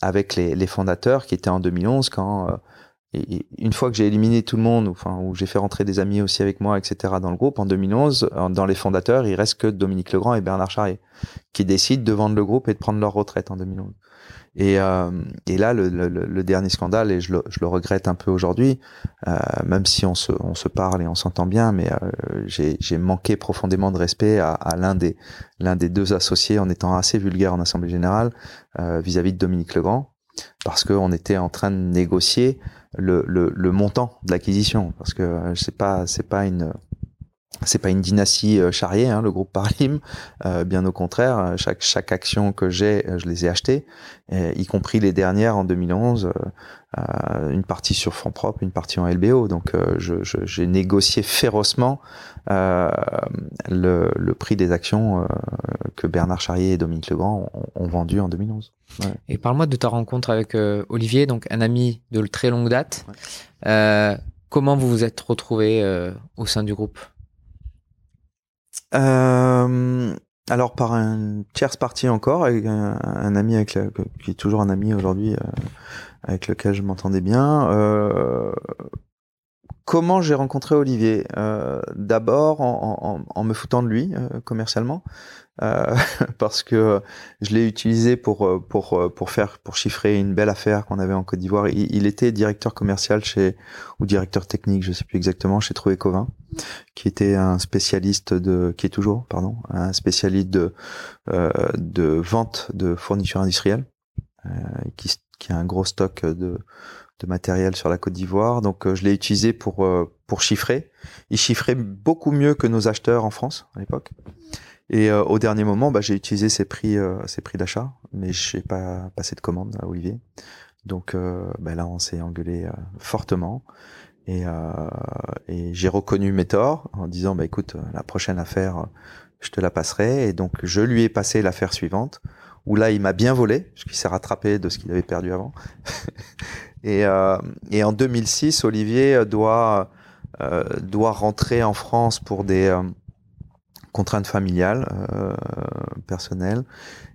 B: avec les, les fondateurs qui était en 2011 quand euh, une fois que j'ai éliminé tout le monde, enfin où j'ai fait rentrer des amis aussi avec moi, etc. dans le groupe en 2011, dans les fondateurs, il reste que Dominique Legrand et Bernard Charrier qui décident de vendre le groupe et de prendre leur retraite en 2011. Et, euh, et là, le, le, le, dernier scandale, et je le, je le regrette un peu aujourd'hui, euh, même si on se, on se parle et on s'entend bien, mais euh, j'ai manqué profondément de respect à, à l'un des, des deux associés en étant assez vulgaire en assemblée générale euh, vis-à-vis de Dominique Legrand, parce qu'on était en train de négocier le, le, le montant de l'acquisition, parce que c'est pas, c'est pas une c'est pas une dynastie euh, charrier, hein, le groupe Parlim. Euh, bien au contraire, euh, chaque chaque action que j'ai, je les ai achetées, y compris les dernières en 2011. une partie sur fonds propres, une partie en LBO. Donc, j'ai je, négocié férocement le, le, prix des actions que Bernard Charrier et Dominique Legrand ont, ont vendu en 2011.
A: Ouais. Et parle-moi de ta rencontre avec Olivier, donc un ami de très longue date. Ouais. comment vous vous êtes retrouvé au sein du groupe?
B: Euh, alors par un tierce partie encore, avec un, ami avec qui est toujours un ami aujourd'hui, euh, avec lequel je m'entendais bien. Euh, comment j'ai rencontré Olivier? D'abord en, me foutant de lui commercialement. Euh, parce que je l'ai utilisé pour euh, pour euh, pour faire pour chiffrer une belle affaire qu'on avait en Côte d'Ivoire. Il, était directeur commercial chez ou directeur technique, je sais plus exactement, chez Trouvé Covin, qui était un spécialiste de qui est toujours pardon un spécialiste de euh, de vente de fournitures industrielles, euh, qui qui a un gros stock de de matériel sur la Côte d'Ivoire. Donc je l'ai utilisé pour pour chiffrer. Il chiffrait beaucoup mieux que nos acheteurs en France à l'époque. Et euh, au dernier moment, bah, j'ai utilisé ces prix, euh, ces prix d'achat, mais je n'ai pas passé de commande à Olivier. Donc euh, bah, là, on s'est engueulé fortement. Et, et j'ai reconnu mes torts en disant, bah, écoute, la prochaine affaire, je te la passerai. Et donc, je lui ai passé l'affaire suivante, où là, il m'a bien volé, parce qu'il s'est rattrapé de ce qu'il avait perdu avant. et, et en 2006, Olivier doit, doit rentrer en France pour des contraintes familiales, euh, personnelles.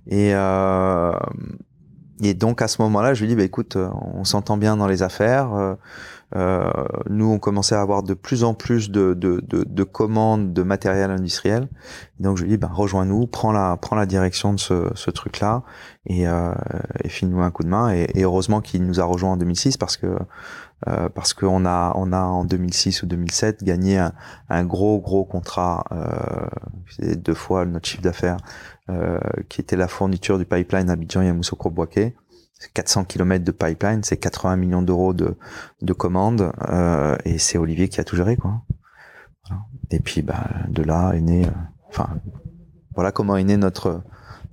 B: Et, euh, et donc à ce moment-là, je lui dis, bah, écoute, on s'entend bien dans les affaires. Euh, euh, nous, on commençait à avoir de plus en plus de, de, de, de commandes de matériel industriel. donc je lui dis, bah, rejoins-nous, prends la, prends la direction de ce, ce truc-là et, euh, et file-nous un coup de main. Et, et heureusement qu'il nous a rejoint en 2006 parce que euh, parce qu'on a on a en 2006 ou 2007 gagné un, un gros gros contrat euh, deux fois notre chiffre d'affaires euh, qui était la fourniture du pipeline Abidjan Yamoussoukro-Bouaké 400 km de pipeline c'est 80 millions d'euros de de commandes euh, et c'est Olivier qui a tout géré quoi. Et puis bah de là est né euh, enfin voilà comment est né notre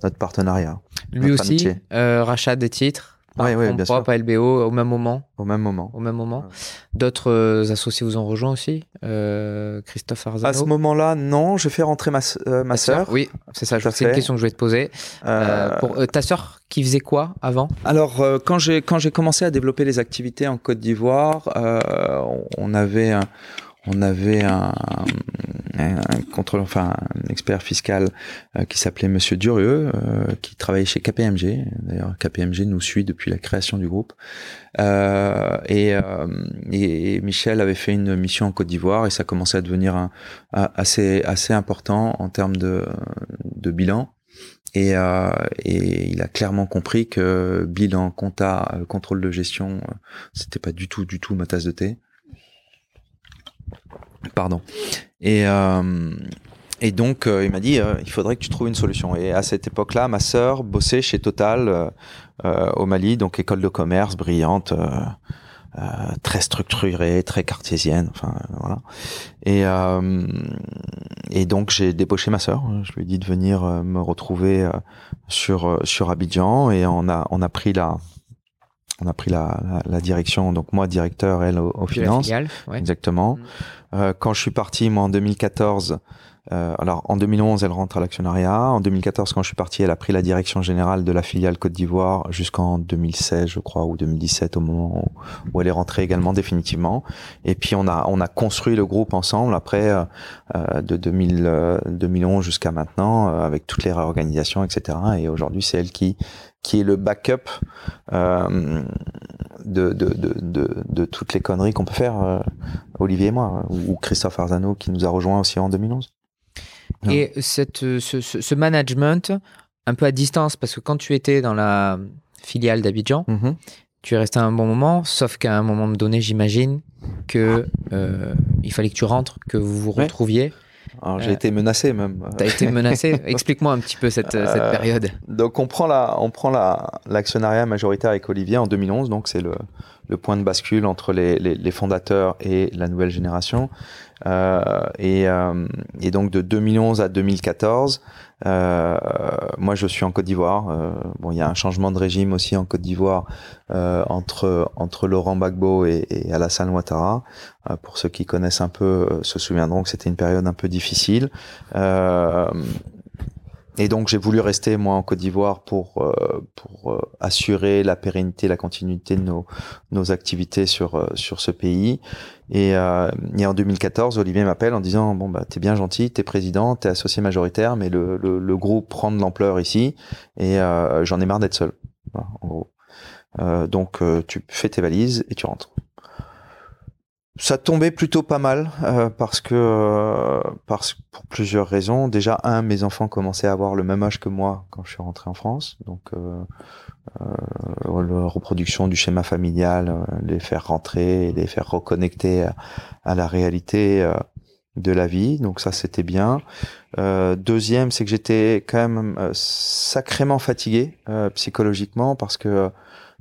B: notre partenariat.
A: Lui aussi euh, rachat des titres
B: oui, oui, bien
A: propre, sûr. LBO au même moment.
B: Au même moment.
A: Au même moment. Ouais. D'autres euh, associés vous ont rejoint aussi euh, Christophe Arzano
B: À ce moment-là, non. J'ai fait rentrer ma, euh, ma sœur.
A: Oui, c'est ça. C'est une question que je voulais te poser. Euh, pour, ta sœur qui faisait quoi avant?
B: Alors, quand j'ai quand j'ai commencé à développer les activités en Côte d'Ivoire, on avait un, on avait un, un, contrôle, enfin un expert fiscal euh, qui s'appelait Monsieur Durieux, euh, qui travaillait chez KPMG. D'ailleurs, KPMG nous suit depuis la création du groupe. Euh, et, et, Michel avait fait une mission en Côte d'Ivoire et ça commençait à devenir un, assez assez important en termes de, de bilan. Et, euh, et, il a clairement compris que bilan, compta, contrôle de gestion, c'était pas du tout, du tout ma tasse de thé. Pardon. Et, euh, et donc, euh, il m'a dit, euh, il faudrait que tu trouves une solution. Et à cette époque-là, ma sœur bossait chez Total euh, euh, au Mali, donc école de commerce brillante, très structurée, très cartésienne. Enfin, voilà. Et, et donc, j'ai débauché ma sœur. Je lui ai dit de venir me retrouver sur sur Abidjan, et on a on a pris la on a pris la, la, la, direction, donc moi directeur, elle aux, aux finances.
A: Ouais.
B: Exactement. Mmh. Euh, quand je suis parti, moi en 2014, Euh, alors en 2011, elle rentre à l'actionnariat. En 2014, quand je suis parti, elle a pris la direction générale de la filiale Côte d'Ivoire jusqu'en 2016, je crois, ou 2017, au moment où, elle est rentrée également définitivement. Et puis on a on a construit le groupe ensemble après euh, euh de 2000, 2011 jusqu'à maintenant, euh, avec toutes les réorganisations, etc. Et aujourd'hui, c'est elle qui qui est le backup euh, de, de, de, de, toutes les conneries qu'on peut faire, Olivier et moi, ou Christophe Arzano qui nous a rejoint aussi en 2011.
A: Et cette, ce, ce, management, un peu à distance, parce que quand tu étais dans la filiale d'Abidjan, mhm. tu es resté un bon moment, sauf qu'à un moment donné, j'imagine que euh, il fallait que tu rentres, que vous vous retrouviez.
B: Alors j'ai euh, été menacé même.
A: Tu as été menacé Explique-moi un petit peu cette, cette euh, période.
B: Donc on prend la, on prend la l'actionnariat majoritaire avec Olivier en 2011, donc c'est le, le point de bascule entre les, les, les fondateurs et la nouvelle génération. Euh, et, euh, et, donc de 2011 à 2014, euh, moi je suis en Côte d'Ivoire. Euh, bon, il y a un changement de régime aussi en Côte d'Ivoire entre entre Laurent Gbagbo et, et Alassane Ouattara. pour ceux qui connaissent un peu, se souviendront que c'était une période un peu difficile. Et donc j'ai voulu rester moi en Côte d'Ivoire pour euh, pour euh, assurer la pérennité, la continuité de nos nos activités sur euh, sur ce pays. Et, et en 2014, Olivier m'appelle en disant bon bah t'es bien gentil, t'es président, t'es associé majoritaire, mais le, le, le groupe prend de l'ampleur ici et j'en ai marre d'être seul. en gros. donc tu fais tes valises et tu rentres ça tombait plutôt pas mal euh, parce que euh, parce pour plusieurs raisons. Déjà un, mes enfants commençaient à avoir le même âge que moi quand je suis rentré en France, donc euh, euh la reproduction du schéma familial, les faire rentrer, les faire reconnecter à, la réalité de la vie. Donc ça c'était bien. deuxième, c'est que j'étais quand même sacrément fatigué psychologiquement parce que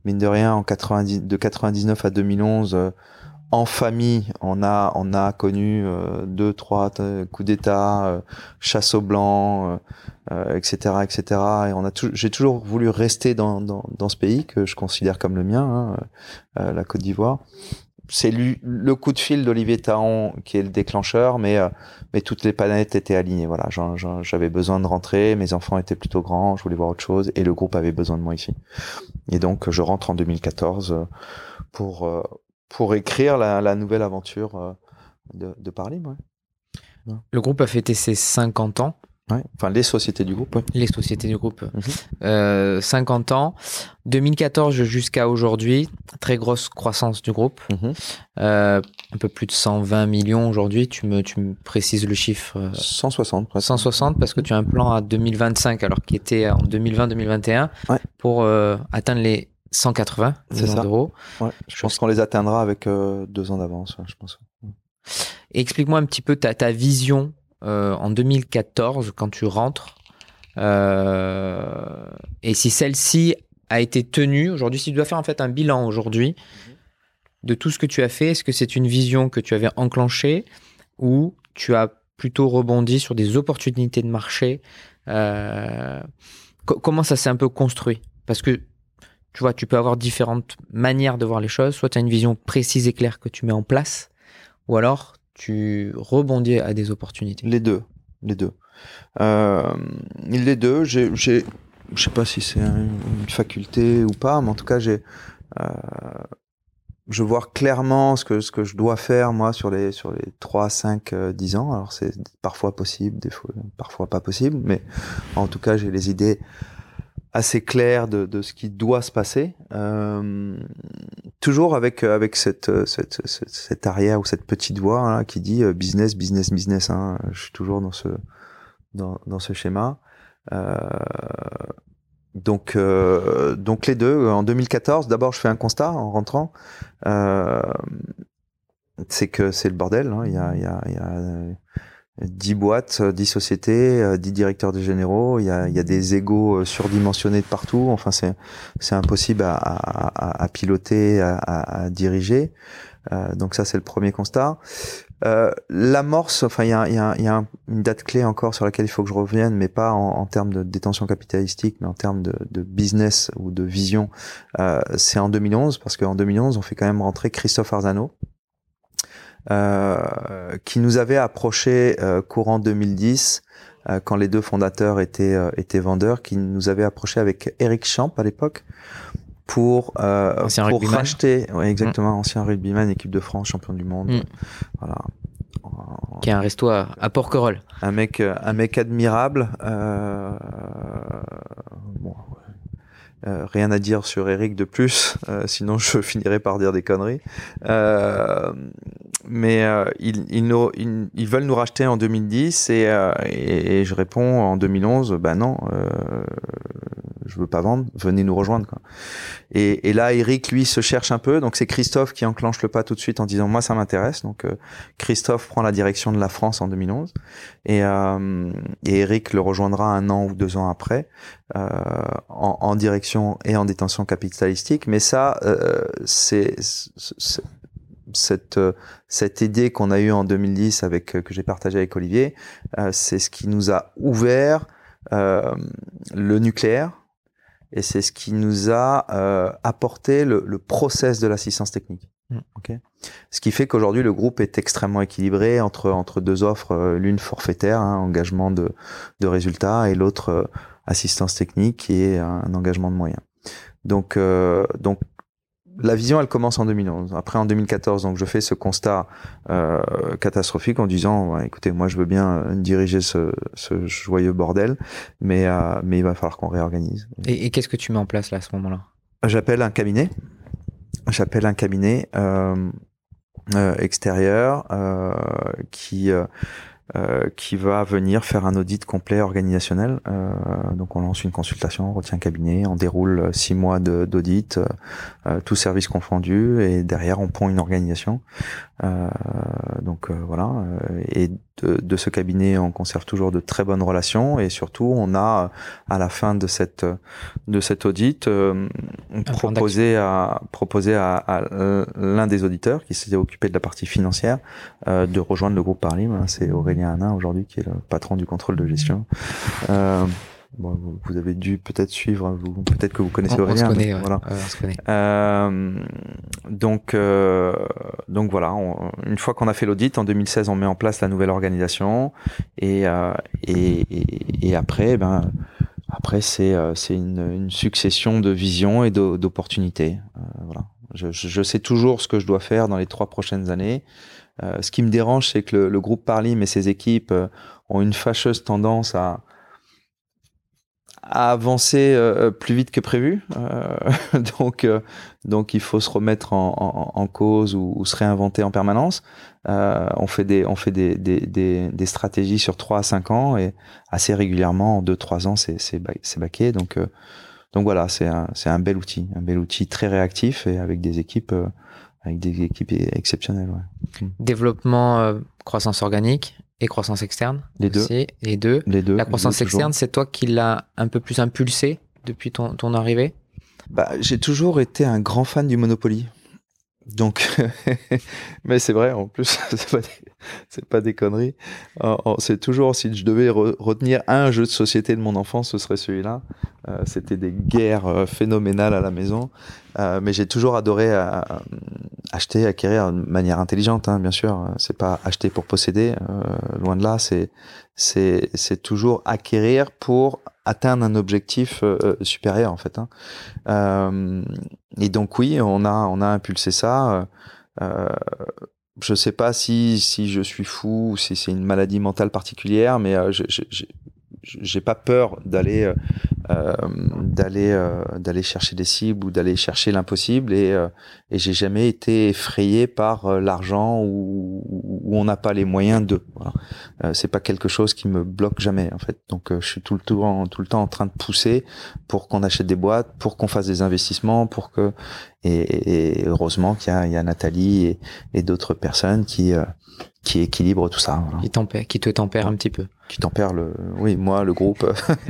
B: mine de rien en 90 de 99 à 2011 en famille, on a on a connu euh, deux trois coups d'État, euh, chasse au blanc, etc., euh, etc. Et on a j'ai toujours voulu rester dans, dans, dans ce pays que je considère comme le mien, hein, la Côte d'Ivoire. C'est le coup de fil d'Olivier Taon qui est le déclencheur, mais mais toutes les planètes étaient alignées. Voilà, j'avais besoin de rentrer, mes enfants étaient plutôt grands, je voulais voir autre chose, et le groupe avait besoin de moi ici. Et donc je rentre en 2014 pour pour écrire la, nouvelle aventure euh, de, de Parlim.
A: Le groupe a fêté ses 50 ans.
B: Enfin, les sociétés du groupe.
A: Les sociétés du groupe. 50 mhm. euh, ans. 2014 jusqu'à aujourd'hui, très grosse croissance du groupe. Mhm. Euh, un peu plus de 120 millions aujourd'hui. Tu me, tu me précises le chiffre
B: 160.
A: 160 parce que tu as un plan à 2025 alors qu'il était en 2020-2021 pour atteindre les 180 millions d'euros.
B: je pense qu'on les atteindra avec euh, deux ans d'avance, je pense.
A: Explique-moi un petit peu ta, ta vision euh, en 2014 quand tu rentres euh, et si celle-ci a été tenue aujourd'hui, si tu dois faire en fait un bilan aujourd'hui de tout ce que tu as fait, est-ce que c'est une vision que tu avais enclenchée ou tu as plutôt rebondi sur des opportunités de marché Comment ça s'est un peu construit? Parce que tu vois, tu peux avoir différentes manières de voir les choses. Soit tu as une vision précise et claire que tu mets en place, ou alors tu rebondis à des opportunités.
B: Les deux, les deux. Euh, les deux, j'ai, je sais pas si c'est une faculté ou pas, mais en tout cas, j'ai, euh, je vois clairement ce que ce que je dois faire moi sur les sur les 3 5 10 ans alors c'est parfois possible des fois parfois pas possible mais en tout cas j'ai les idées assez clair de, de, ce qui doit se passer. Euh, toujours avec avec cette, cette, cette, arrière ou cette petite voix hein, qui dit euh, business, business, business. Hein. Je suis toujours dans ce dans, dans ce schéma. Euh, donc euh, donc les deux. En 2014, d'abord je fais un constat en rentrant. Euh, c'est que c'est le bordel. Hein. Il y a 10 boîtes, 10 sociétés, 10 directeurs de généraux, il y a, des égaux euh, surdimensionnés de partout, enfin c'est, impossible à, à, à piloter, à, diriger. Euh, donc ça c'est le premier constat. Euh, l'amorce, enfin il y a, une date clé encore sur laquelle il faut que je revienne, mais pas en, en termes de détention capitalistique, mais en termes de, de business ou de vision. Euh, c'est en 2011, parce qu'en 2011 on fait quand même rentrer Christophe Arzano, qui nous avait approché courant 2010 quand les deux fondateurs étaient étaient vendeurs, qui nous avait approché avec Eric Champ à l'époque pour pour racheter, ouais, exactement, mm. ancien rugbyman, équipe de France, champion du monde, mm. voilà,
A: qui est un resto à, Porquerolles.
B: Un mec, un mec admirable. Euh, bon, euh, rien à dire sur Eric de plus, euh, sinon je finirai par dire des conneries. Euh, mais euh, ils, ils, ils, ils, veulent nous racheter en 2010 et, et, et je réponds en 2011, bah non, je veux pas vendre, venez nous rejoindre. Quoi. Et, et, là, Eric, lui, se cherche un peu. Donc c'est Christophe qui enclenche le pas tout de suite en disant moi ça m'intéresse. Donc euh, Christophe prend la direction de la France en 2011 et, euh, et Eric le rejoindra un an ou deux ans après euh, en, en, direction et en détention capitalistique. Mais ça, euh, c'est cette cette idée qu'on a eue en 2010 avec que j'ai partagé avec Olivier, c'est ce qui nous a ouvert euh, le nucléaire, et c'est ce qui nous a euh, apporté le, le, process de l'assistance technique. Mm. Okay ce qui fait qu'aujourd'hui le groupe est extrêmement équilibré entre entre deux offres, euh, l'une forfaitaire, hein, engagement de de résultats, et l'autre euh, assistance technique qui est un, engagement de moyens. Donc euh, donc la vision, elle commence en 2011. Après, en 2014, donc je fais ce constat euh, catastrophique en disant, écoutez, moi, je veux bien euh, diriger ce, ce joyeux bordel, mais euh, mais il va falloir qu'on réorganise.
A: Et, et qu'est-ce que tu mets en place là à ce moment-là?
B: J'appelle un cabinet. J'appelle un cabinet euh, euh extérieur euh, qui euh, qui va venir faire un audit complet organisationnel. Euh, donc on lance une consultation, on retient un cabinet, on déroule six mois d'audit, euh, tout service confondu, et derrière on pond une organisation. Donc voilà. Et de, de, ce cabinet, on conserve toujours de très bonnes relations, et surtout on a à la fin de cette de cet audit proposé à proposé à, à l'un des auditeurs qui s'était occupé de la partie financière de rejoindre le groupe Parlim. Hein, C'est Aurélien Aurélien aujourd'hui, qui est le patron du contrôle de gestion. Euh, bon, vous avez dû peut-être suivre, peut-être que vous connaissez Aurélien.
A: On se connaît,
B: voilà.
A: on se connaît.
B: Euh, donc, euh, donc voilà, une fois qu'on a fait l'audit, en 2016, on met en place la nouvelle organisation et, euh, et, et, et, après, ben, après c'est euh, c'est une, une, succession de visions et d'opportunités. Euh, voilà. Je, je, sais toujours ce que je dois faire dans les trois prochaines années. Euh, ce qui me dérange, c'est que le, le, groupe Parlim et ses équipes euh, ont une fâcheuse tendance à, à avancer euh, plus vite que prévu. donc, donc, il faut se remettre en, en, en cause ou, ou, se réinventer en permanence. on fait des, on fait des, des, des, des, stratégies sur 3 à 5 ans et assez régulièrement, en 2-3 ans, c'est, c'est, baqué. Donc, donc voilà, c'est un, c'est un bel outil, un bel outil très réactif et avec des équipes avec des équipes exceptionnelles. Ouais.
A: Développement, euh, croissance organique et croissance externe.
B: Les deux.
A: Les deux.
B: Les deux.
A: La croissance externe, c'est toi qui l'as un peu plus impulsé depuis ton, ton arrivée?
B: Bah, J'ai toujours été un grand fan du Monopoly. Donc, mais c'est vrai, en plus, c'est pas, des, pas des conneries. C'est toujours, si je devais retenir un jeu de société de mon enfance, ce serait celui-là. Euh, C'était des guerres euh, phénoménales à la maison. Euh, mais j'ai toujours adoré acheter, acquérir de manière intelligente, hein, bien sûr. C'est pas acheter pour posséder, loin de là. C'est toujours acquérir pour atteindre un objectif supérieur en fait. Hein. Euh, et donc oui, on a on a impulsé ça. Euh, je sais pas si si je suis fou ou si c'est une maladie mentale particulière, mais euh, j'ai pas peur d'aller euh, d'aller euh, d'aller chercher des cibles ou d'aller chercher l'impossible et euh, et j'ai jamais été effrayé par l'argent ou où on n'a pas les moyens de voilà. c'est pas quelque chose qui me bloque jamais en fait donc je suis tout le temps tout le temps en train de pousser pour qu'on achète des boîtes pour qu'on fasse des investissements pour que et, et heureusement qu'il y a, il y a Nathalie et, et d'autres personnes qui qui équilibre tout ça.
A: Voilà. Qui, tempère, qui te tempère un petit peu.
B: Qui tempère le, oui, moi, le groupe.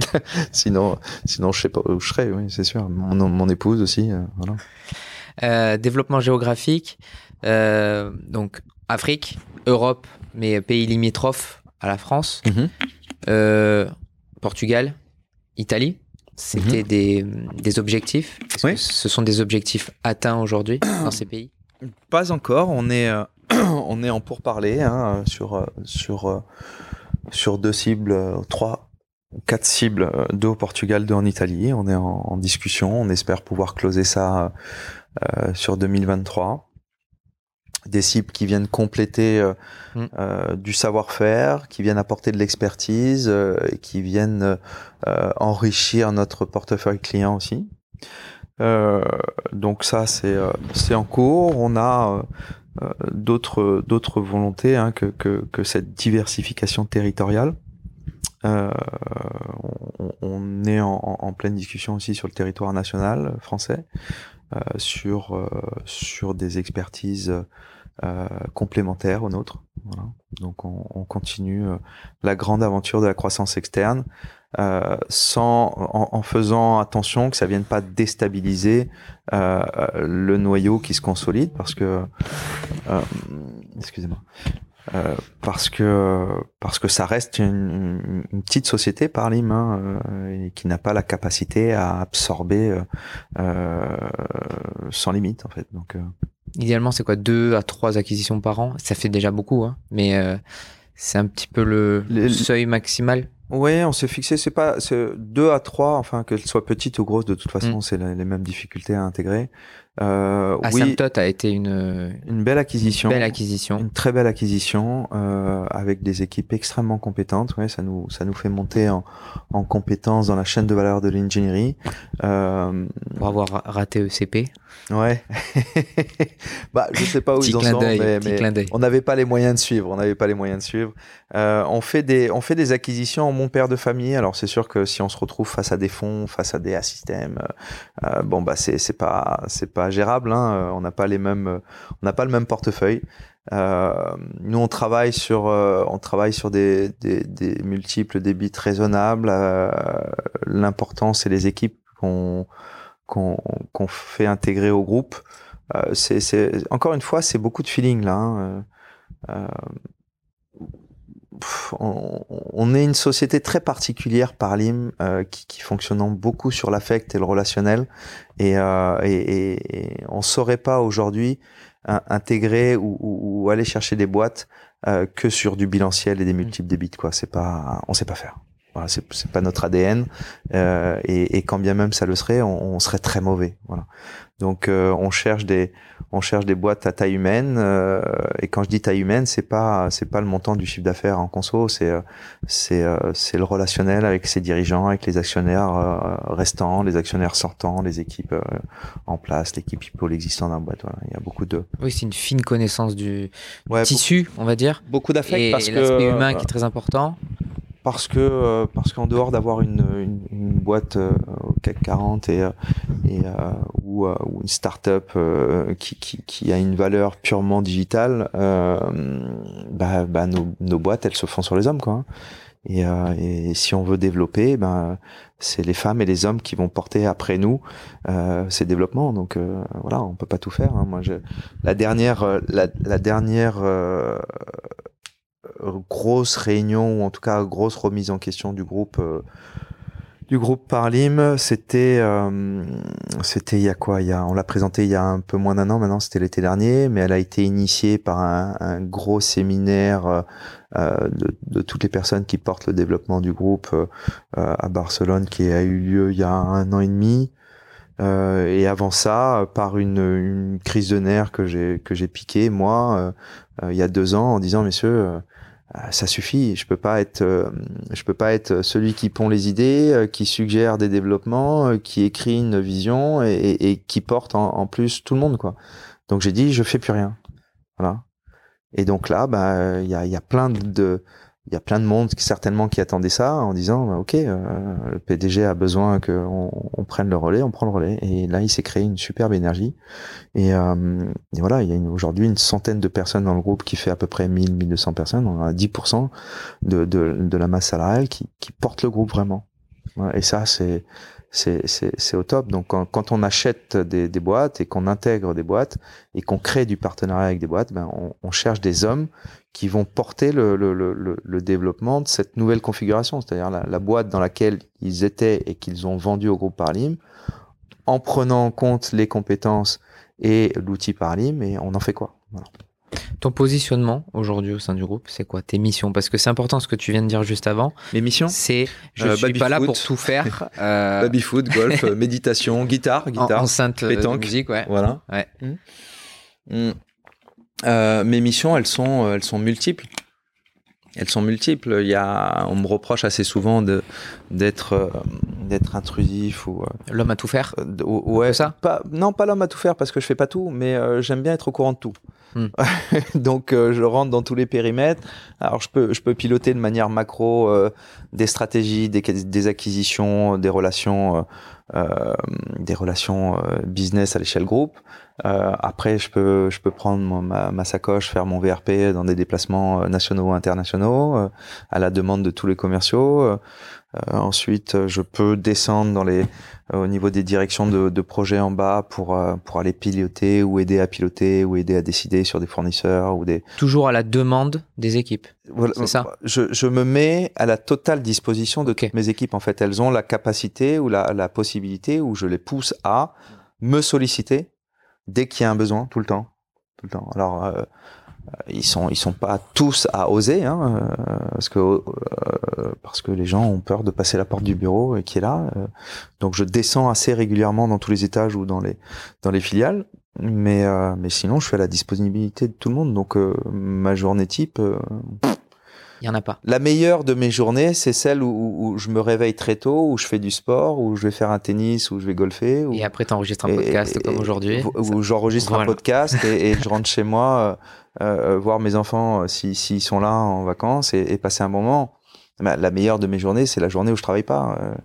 B: sinon, sinon, je sais pas où je serais, oui, c'est sûr. Mon, mon épouse aussi, euh, voilà.
A: Euh, développement géographique, euh, donc Afrique, Europe, mais pays limitrophes à la France, mm -hmm. euh, Portugal, Italie. C'était mm -hmm. des, des objectifs.
B: Oui.
A: ce sont des objectifs atteints aujourd'hui dans ces pays?
B: Pas encore. On est, euh, on est en pourparlers hein, sur sur sur deux cibles, trois, quatre cibles, deux au Portugal, deux en Italie. On est en, discussion. On espère pouvoir closer ça sur 2023 des cibles qui viennent compléter euh, mm. euh, du savoir-faire, qui viennent apporter de l'expertise, euh, et qui viennent enrichir notre portefeuille client aussi. donc ça, c'est c'est en cours. On a d'autres d'autres volontés hein, que, que, que cette diversification territoriale. on, on, est en, en, pleine discussion aussi sur le territoire national français, sur sur des expertises euh, complémentaire au nôtre. Voilà. Donc on, on continue euh, la grande aventure de la croissance externe euh, sans en, en, faisant attention que ça vienne pas déstabiliser euh, le noyau qui se consolide parce que euh, excusez-moi euh, parce que parce que ça reste une, une petite société par Lim hein, et qui n'a pas la capacité à absorber sans limite en fait donc
A: Idéalement, c'est quoi Deux à trois acquisitions par an? Ça fait déjà beaucoup, hein, mais euh, c'est un petit peu le, seuil maximal?
B: Oui, on s'est fixé, c'est pas deux à trois, enfin qu'elles soient petites ou grosses, de toute façon, mm. c'est les mêmes difficultés à intégrer.
A: Euh, Asymptote a été une
B: une belle acquisition,
A: belle acquisition,
B: une très belle acquisision euh, avec des équipes extrêmement compétentes. Ouais, ça nous ça nous fait monter en, en compétences dans la chaîne de valeur de l'ingénierie.
A: Euh, Pour avoir raté ECP.
B: Ouais. bah, je sais pas où ils en sont, mais, mais on n'avait pas les moyens de suivre. On n'avait pas les moyens de suivre. Euh, on fait des on fait des acquisitions en mon père de famille. Alors c'est sûr que si on se retrouve face à des fonds, face à des systèmes, euh, bon bah c'est c'est pas c'est pas gérable. Hein. Euh, on n'a pas les mêmes, euh, on n'a pas le même portefeuille. Euh, nous, on travaille sur, on travaille sur des, des, des multiples débits raisonnables. L'important, c'est les équipes qu'on qu'on fait intégrer au groupe. c'est encore une fois, c'est beaucoup de feeling là. Hein. on, est une société très particulière par l'IM qui, qui fonctionnant beaucoup sur l'affect et le relationnel et, euh, et, et, on saurait pas aujourd'hui intégrer ou, ou, aller chercher des boîtes euh, que sur du bilanciel et des multiples débits quoi c'est pas on sait pas faire voilà c'est pas notre ADN euh, et, et, quand bien même ça le serait on, on serait très mauvais voilà donc euh, on cherche des on cherche des boîtes à taille humaine euh, et quand je dis taille humaine, c'est pas c'est pas le montant du chiffre d'affaires en conso, c'est euh, c'est c'est le relationnel avec ses dirigeants, avec les actionnaires restants, les actionnaires sortants, les équipes en place, l'équipe people existant dans la boîte. Voilà. Il y a beaucoup de
A: Oui, c'est une fine connaissance du, tissu, on va dire.
B: Beaucoup d'affect
A: parce que l'aspect humain qui est très important
B: parce que euh, parce qu'en dehors d'avoir une, une, une, boîte euh, au CAC 40 et, euh, et ou, ou, une start-up qui, qui, qui, a une valeur purement digitale, bah, bah nos, nos, boîtes elles se font sur les hommes quoi. Hein. Et, et si on veut développer, ben c'est les femmes et les hommes qui vont porter après nous ces développements. Donc voilà, on peut pas tout faire. Hein. Moi, je, la dernière, la, la dernière euh, grosse réunion ou en tout cas grosse remise en question du groupe euh, du groupe Parlim, c'était euh, c'était il y a quoi? Il y a on l'a présenté il y a un peu moins d'un an maintenant, c'était l'été dernier, mais elle a été initiée par un, gros séminaire euh, de, de, toutes les personnes qui portent le développement du groupe euh, à Barcelone, qui a eu lieu il y a un an et demi. et avant ça, par une, une crise de nerfs que j'ai que j'ai piqué moi il y a deux ans en disant messieurs euh, ça suffit. Je peux pas être, euh, je peux pas être celui qui pond les idées, euh, qui suggère des développements, qui écrit une vision et, et, qui porte en, plus tout le monde, quoi. Donc j'ai dit, je fais plus rien. Voilà. Et donc là, bah, il y a, y a plein de, il y a plein de monde qui certainement qui attendait ça en disant bah, ok euh, le PDG a besoin qu'on on prenne le relais on prend le relais. Et là il s'est créé une superbe énergie. Et, euh, et voilà il y a aujourd'hui une centaine de personnes dans le groupe qui fait à peu près 1000 1200 personnes. On a 10% de, de, de la masse salariale qui, qui porte le groupe vraiment. Et ça c'est c'est au top. Donc quand, quand on achète des, des, boîtes et qu'on intègre des boîtes et qu'on crée du partenariat avec des boîtes, ben on, on cherche des hommes qui vont porter le, le, le, le développement de cette nouvelle configuration, c'est-à-dire la, la, boîte dans laquelle ils étaient et qu'ils ont vendu au groupe Parlim, en prenant en compte les compétences et l'outil Parlim, et on en fait quoi? Voilà.
A: Ton positionnement aujourd'hui au sein du groupe, c'est quoi tes missions? Parce que c'est important ce que tu viens de dire juste avant.
B: Les missions?
A: C'est je
B: Euh,
A: suis pas là pour tout faire. Euh,
B: Baby foot, golf, euh, méditation, guitare,
A: en-
B: guitare.
A: enceinte euh, de
B: pétanque.
A: musique, ouais.
B: Voilà.
A: Ouais.
B: Mm. Euh, mes missions, elles sont, elles sont multiples. Elles sont multiples. Il y a, on me reproche assez souvent de d'être d'être intrusif ou
A: L'homme à tout faire.
B: ouais
A: C'est ça?
B: Pas, non, pas l'homme à tout faire parce que je fais pas tout, mais euh, j'aime bien être au courant de tout.
A: Hmm.
B: Donc euh, je rentre dans tous les périmètres. Alors je peux je peux piloter de manière macro euh, des stratégies, des, des acquisitions, des relations, euh, euh, des relations euh, business à l'échelle groupe. Euh, après je peux je peux prendre ma, ma sacoche, faire mon VRP dans des déplacements euh, nationaux ou internationaux euh, à la demande de tous les commerciaux. Euh, ensuite euh, je peux descendre dans les euh, au niveau des directions de, de projets en bas pour pour aller piloter ou aider à piloter ou aider à décider sur des fournisseurs ou des
A: Toujours à la demande des équipes.
B: voilà,
A: C'est ça?
B: je, je me mets à la totale disposition de toutes mes équipes en fait elles ont la capacité ou la, la possibilité où je les pousse à me solliciter dès qu'il y a un besoin tout le temps tout le temps alors euh, ils sont ils sont pas tous à oser hein, euh, parce que euh, parce que les gens ont peur de passer la porte du bureau et qui est là euh. donc je descends assez régulièrement dans tous les étages ou dans les dans les filiales mais euh, mais sinon je suis à la disponibilité de tout le monde donc euh, ma journée type euh,
A: Il y en a pas.
B: la meilleure de mes journées, c'est celle où, je me réveille très tôt, où je fais du sport, où je vais faire un tennis, où je vais golfer. Où,
A: Et après, tu enregistres un podcast
B: et-
A: comme aujourd'hui.
B: Où, j'enregistre
A: Voilà.
B: un podcast et, et je rentre chez moi, euh, euh, voir mes enfants euh, si- s'ils sont là en vacances et, passer un bon moment. Bah, la meilleure de mes journées, c'est la journée où je travaille pas. euh,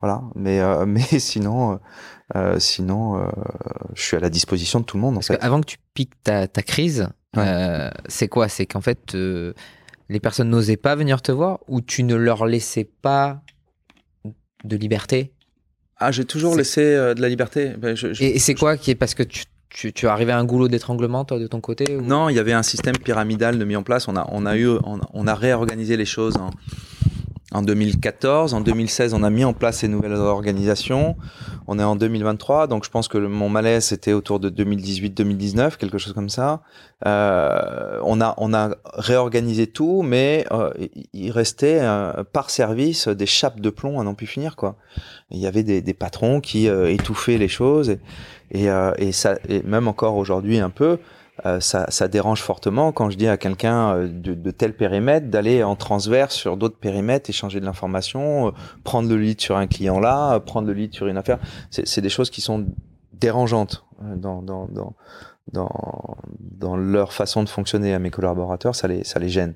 B: voilà. Mais, mais sinon, euh, sinon, euh, je suis à la disposition de tout le monde. En
A: Parce
B: fait.
A: qu'avant que tu piques ta, ta crise,
B: Ouais.
A: euh, c'est quoi? C'est qu'en fait, les personnes n'osaient pas venir te voir ou tu ne leur laissais pas de liberté?
B: Ah, j'ai toujours laissé euh, de la liberté. Ben, je- je-
A: Et, et c'est quoi qui est parce que tu, tu, tu es arrivé à un goulot d'étranglement, toi, de ton côté ou-
B: Non, il y avait un système pyramidal de mis en place. On a, on a eu, on, on a réorganisé les choses en, en 2014. En 2016, on a mis en place ces nouvelles organisations. On est en 2023, donc je pense que le- mon malaise était autour de 2018-2019, quelque chose comme ça. Euh, on a, on a réorganisé tout, mais euh, il- restait euh, par service des chapes de plomb à n'en plus finir, quoi. Il y avait des, des patrons qui euh, étouffaient les choses et, et, et ça, et même encore aujourd'hui un peu. Euh, ça, ça dérange fortement quand je dis à quelqu'un euh, de, de tel périmètre d'aller en transverse sur d'autres périmètres, échanger de l'information, euh, prendre le lead sur un client là, prendre le lead sur une affaire. C'est des choses qui sont dérangeantes dans, dans, dans, dans, dans leur façon de fonctionner à mes collaborateurs, ça les, ça les gêne.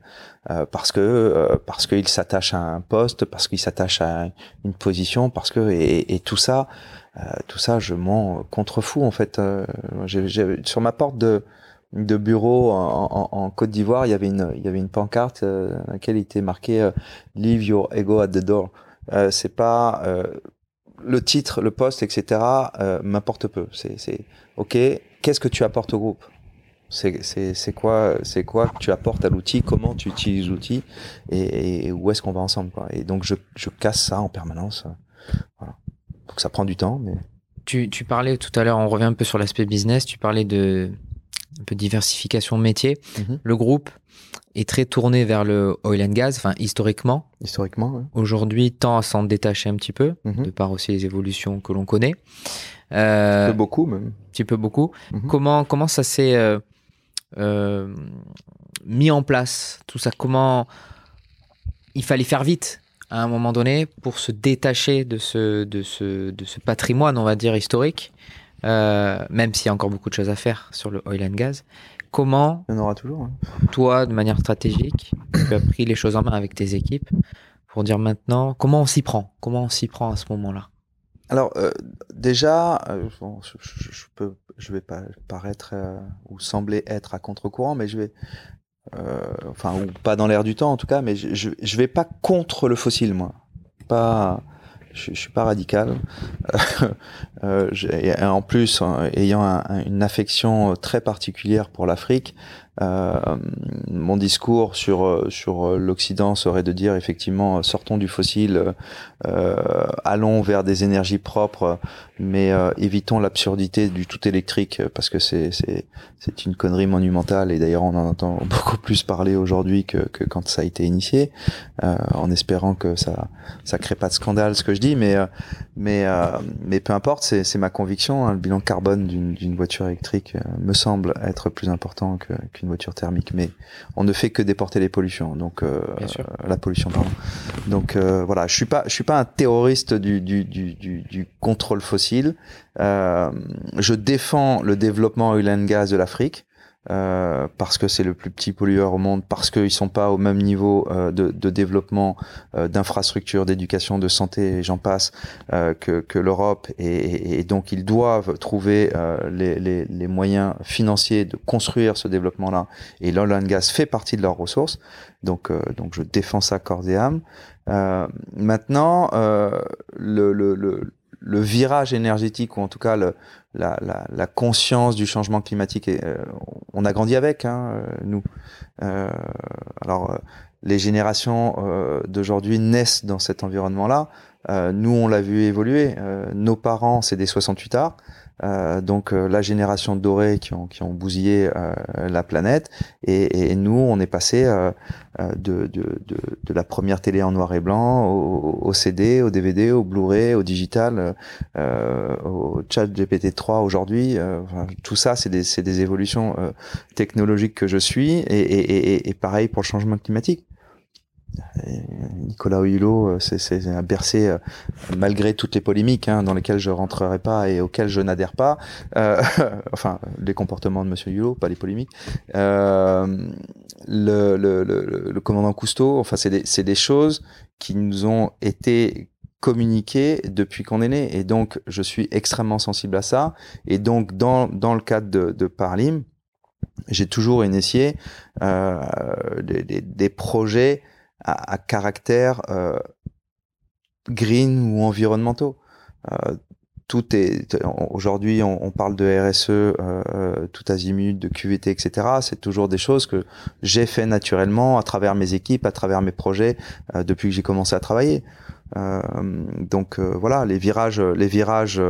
B: Euh, parce que euh, parce qu'ils s'attachent à un poste, parce qu'ils s'attachent à une position, parce que et, et tout ça, euh, tout ça, je m'en contrefous en fait. J'ai- j'ai- sur ma porte de de bureau en, en, en Côte d'Ivoire, il y avait une il y avait une pancarte euh, à laquelle il était marqué euh, "Leave your ego at the door". Euh, c'est pas euh, le titre, le poste, etc. Euh, m'importe peu. C'est c'est ok. Qu'est-ce que tu apportes au groupe? C'est quoi c'est quoi que tu apportes à l'outil? Comment tu utilises l'outil? Et, et où est-ce qu'on va ensemble quoi? Et donc je je casse ça en permanence. euh, Voilà. Donc ça prend du temps, mais
A: Tu, tu parlais tout à l'heure, on revient un peu sur l'aspect business, tu parlais de un peu diversification métier.
B: Mhm.
A: Le groupe est très tourné vers le oil and gas, enfin historiquement.
B: historiquement. ouais.
A: Aujourd'hui, tend à s'en détacher un petit peu,
B: Mhm.
A: de par aussi les évolutions que l'on connaît. Euh,
B: Un peu beaucoup même.
A: un petit peu beaucoup.
B: Mhm.
A: Comment, comment ça s'est euh, euh, mis en place, tout ça? Comment il fallait faire vite à un moment donné pour se détacher de ce, de ce, de ce patrimoine, on va dire, historique, euh, même s'il y a encore beaucoup de choses à faire sur le oil and gas. Comment,
B: Il y en aura toujours. hein.
A: toi, de manière stratégique, tu as pris les choses en main avec tes équipes pour dire maintenant comment on s'y prend? Comment on s'y prend à ce moment-là?
B: Alors euh, déjà, euh, bon, je, je, je peux, je vais pas paraître ou sembler être à contre-courant, mais je vais, euh, enfin ou pas dans l'air du temps en tout cas, mais je, je, je vais pas contre le fossile moi. Pas, je, suis pas radical. Euh, en plus, euh, ayant un- un- une affection très particulière pour l'Afrique, euh, mon discours sur euh, sur euh, l'Occident serait de dire effectivement euh, sortons du fossile, euh, allons vers des énergies propres, mais évitons l'absurdité du tout électrique parce que c'est c'est c'est une connerie monumentale et d'ailleurs on en entend beaucoup plus parler aujourd'hui que, que quand ça a été initié, en espérant que ça ça crée pas de scandale ce que je dis, mais mais mais peu importe, c'est c'est ma conviction. Hein, le bilan carbone d'une d'une voiture électrique me semble être plus important qu'une voiture thermique, mais on ne fait que déporter les pollutions, donc euh, la pollution, pardon. Donc euh, voilà, je suis pas, je suis pas un terroriste du du du, du, contrôle fossile. Euh, je défends le développement oil and gas de l'Afrique. Euh, parce que c'est le plus petit pollueur au monde, parce qu'ils sont pas au même niveau euh, de, de, développement euh, d'infrastructures, d'éducation, de santé, et j'en passe, que, que l'Europe, et, et, donc ils doivent trouver les, les, les, moyens financiers de construire ce développement-là. Et l'oil and gas fait partie de leurs ressources, donc donc je défends ça corps et âme. maintenant, le, le, le le virage énergétique ou en tout cas le, la, la, la, conscience du changement climatique, et, euh, on a grandi avec, hein, euh, nous. Euh, alors, euh, les générations d'aujourd'hui naissent dans cet environnement-là. nous, on l'a vu évoluer. nos parents, c'est des 68 arts. Euh, donc euh, la génération dorée qui ont, qui ont bousillé euh, la planète et, et, nous on est passé de, de, de, de, la première télé en noir et blanc au, au CD, au DVD, au Blu-ray, au digital, au chat GPT-3 aujourd'hui. tout ça c'est des, des évolutions technologiques que je suis et, et, et pareil pour le changement climatique. Nicolas Hulot, euh, c'est un bercé euh, malgré toutes les polémiques hein, dans lesquelles je rentrerai pas et auxquelles je n'adhère pas. Euh, enfin, les comportements de Monsieur Hulot, pas les polémiques. Euh, le, le, le, le, commandant Cousteau, enfin, c'est des, des choses qui nous ont été communiquées depuis qu'on est né. Et donc, je suis extrêmement sensible à ça. Et donc, dans, dans le cadre de, de Parlim, j'ai toujours initié euh, des, des, des projets à, caractère euh, green ou environnementaux. Euh, tout est aujourd'hui on, parle de RSE euh, tout azimut de QVT etc c'est toujours des choses que j'ai fait naturellement à travers mes équipes à travers mes projets depuis que j'ai commencé à travailler. Donc voilà les virages les virages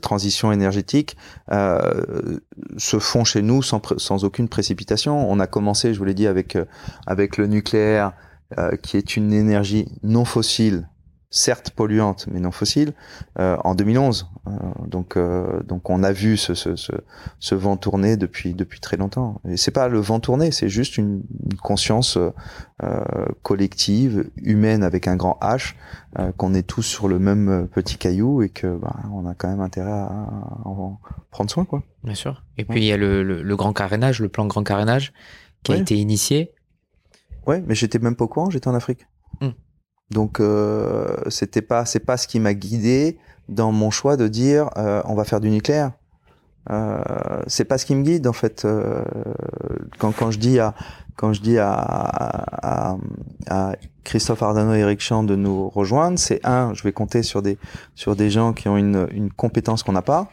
B: transition énergétique se font chez nous sans, sans aucune précipitation. On a commencé je vous l'ai dit avec avec le nucléaire euh, qui est une énergie non fossile, certes polluante, mais non fossile, euh, en 2011. Euh, donc, donc on a vu ce, ce, ce, ce, vent tourner depuis depuis très longtemps. Et c'est pas le vent tourner, c'est juste une, une conscience collective, humaine avec un grand H, qu'on est tous sur le même petit caillou et que bah, on a quand même intérêt à, en prendre soin, quoi.
A: Bien sûr. Et puis il y a le, le, grand carénage, le plan grand carénage qui a été initié
B: Ouais, mais j'étais même pas au courant, j'étais en Afrique. Hmm. Donc euh, c'était pas c'est pas ce qui m'a guidé dans mon choix de dire euh, on va faire du nucléaire. Euh, c'est pas ce qui me guide en fait. Euh, quand quand je dis à quand je dis à, à, à Christophe Ardano et Eric Champ de nous rejoindre, c'est un, je vais compter sur des sur des gens qui ont une, une compétence qu'on n'a pas,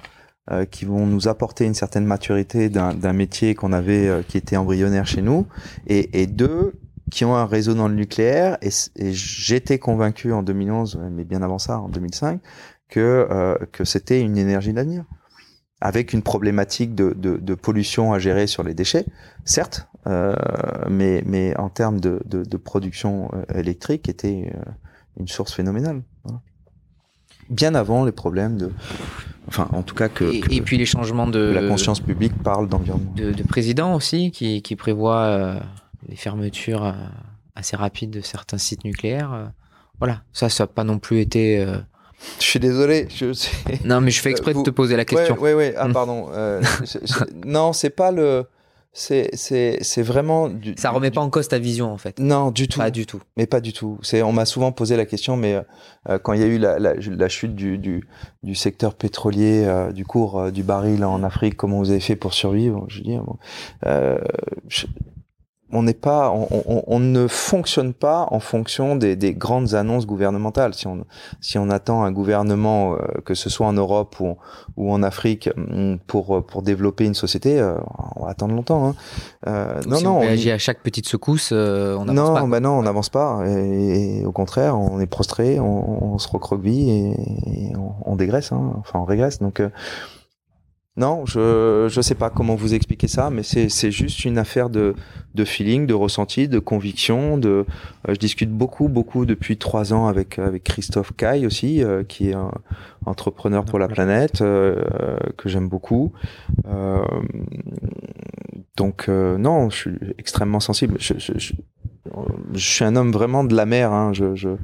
B: euh, qui vont nous apporter une certaine maturité d'un métier qu'on avait euh, qui était embryonnaire chez nous, et, et deux, qui ont un réseau dans le nucléaire. Et, j'étais convaincu en 2011, mais bien avant ça, en 2005, que, euh, que c'était une énergie d'avenir. Avec une problématique de, de, de, pollution à gérer sur les déchets, certes, euh, mais, mais en termes de, de, de production euh, électrique, était euh, une source phénoménale. Bien avant les problèmes de, enfin en tout cas que,
A: et, puis les changements de
B: la conscience publique parle d'environnement
A: de, de, président aussi qui, qui prévoit euh, les fermetures euh, assez rapides de certains sites nucléaires. Euh, voilà, ça, ça n'a pas non plus été. Euh,
B: je suis désolé. Je...
A: Non, mais je fais exprès de te poser la question.
B: Oui, oui, ah, hmm. pardon. non, c'est pas le. C'est, c'est, c'est vraiment. Du,
A: ça remet pas en cause ta vision, en fait.
B: Non, du tout.
A: Pas du tout.
B: Mais pas du tout. On m'a souvent posé la question, mais quand il y a eu la, la, la chute du, du, du, secteur pétrolier, du cours du baril en Afrique, comment vous avez fait pour survivre? Je dis, bon, on n'est pas, on, ne fonctionne pas en fonction des, grandes annonces gouvernementales. Si on, si on attend un gouvernement, euh, que ce soit en Europe ou, ou en Afrique, mm, pour pour développer une société, euh, on va attendre longtemps. Hein.
A: Euh, non, non, on réagit à chaque petite secousse, on n'avance
B: pas.
A: Non,
B: bah non, on n'avance pas. Et, au contraire, on est prostré, on, se recroqueville et, on, dégraisse. Hein. Enfin, on régresse. Donc non, je je sais pas comment vous expliquer ça, mais c'est c'est juste une affaire de de feeling, de ressenti, de conviction. De euh, je discute beaucoup beaucoup depuis trois ans avec avec Christophe Caille aussi, euh, qui est un entrepreneur pour la planète euh, que j'aime beaucoup. donc non, je suis extrêmement sensible. Je, je, je, suis un homme vraiment de la mer. Hein. Je,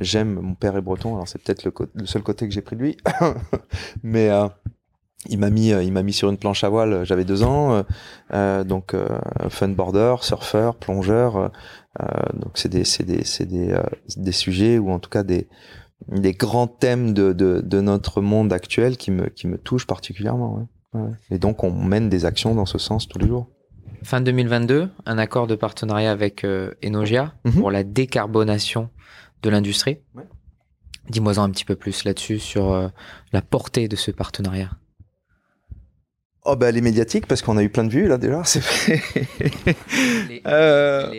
B: j'aime mon père est breton, alors c'est peut-être le, le, seul côté que j'ai pris de lui, mais il m'a mis, il m'a mis sur une planche à voile. J'avais deux ans, euh, euh donc euh, funboarder, surfeur, plongeur. Euh, donc c'est des, c'est des, c'est des, des sujets ou en tout cas des, des grands thèmes de, de, de, notre monde actuel qui me, qui me touchent particulièrement. Ouais. Ouais. Et donc on mène des actions dans ce sens tous les jours.
A: Fin 2022, un accord de partenariat avec Enogia mhm. pour la décarbonation de l'industrie. Ouais. Dis-moi un petit peu plus là-dessus sur la portée de ce partenariat.
B: Oh bah elle est médiatique parce qu'on a eu plein de vues là déjà. C'est euh,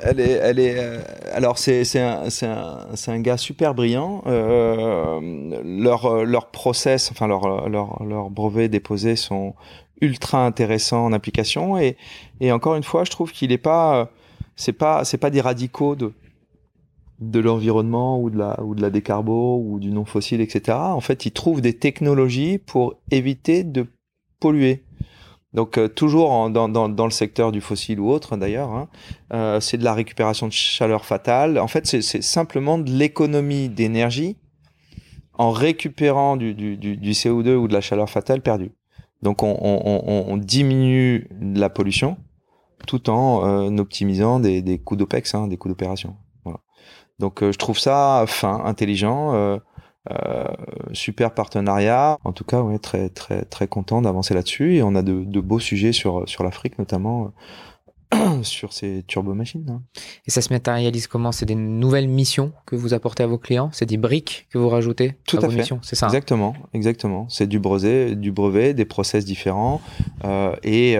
B: elle est, elle est, euh, alors c'est c'est un, c'est un, un, gars super brillant. Euh, leur leur process, enfin leur leur leur brevets déposés sont ultra intéressants en application et et encore une fois, je trouve qu'il est pas c'est pas c'est pas des radicaux de de l'environnement ou de la ou de la décarbo ou du non fossile etc. En fait, ils trouvent des technologies pour éviter de polluer. Donc euh, toujours dans, dans, dans, le secteur du fossile ou autre d'ailleurs, hein, euh, c'est de la récupération de chaleur fatale. En fait, c'est simplement de l'économie d'énergie en récupérant du, du, du, du, CO2 ou de la chaleur fatale perdue. Donc on, on, on, diminue la pollution tout en euh, optimisant des, des coûts d'OPEX, hein, des coûts d'opération. Voilà. Donc euh, je trouve ça fin, intelligent. Euh, super partenariat. En tout cas, ouais, très très très content d'avancer là-dessus et on a de, de, beaux sujets sur sur l'Afrique notamment euh, sur ces turbomachines. Hein.
A: Et ça se matérialise comment? C'est des nouvelles missions que vous apportez à vos clients? C'est des briques que vous rajoutez
B: Tout
A: à,
B: à fait.
A: C'est ça.
B: Hein? Exactement, exactement. C'est du brevet, du brevet, des process différents euh, et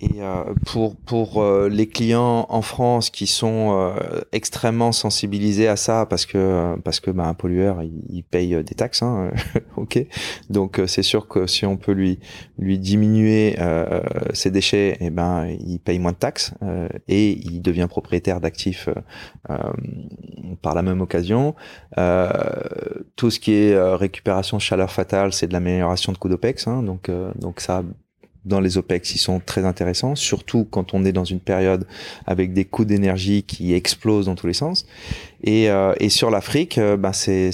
B: et euh, pour pour euh, les clients en France qui sont euh, extrêmement sensibilisés à ça parce que parce que bah, un pollueur il, paye des taxes, hein, ok. Donc c'est sûr que si on peut lui lui diminuer ses déchets, et eh ben il paye moins de taxes et il devient propriétaire d'actifs par la même occasion. tout ce qui est récupération chaleur fatale, c'est de l'amélioration de coûts d'OPEX, hein, donc donc ça dans les OPEX, ils sont très intéressants, surtout quand on est dans une période avec des coûts d'énergie qui explosent dans tous les sens. Et, euh, et sur l'Afrique, euh, ben c'est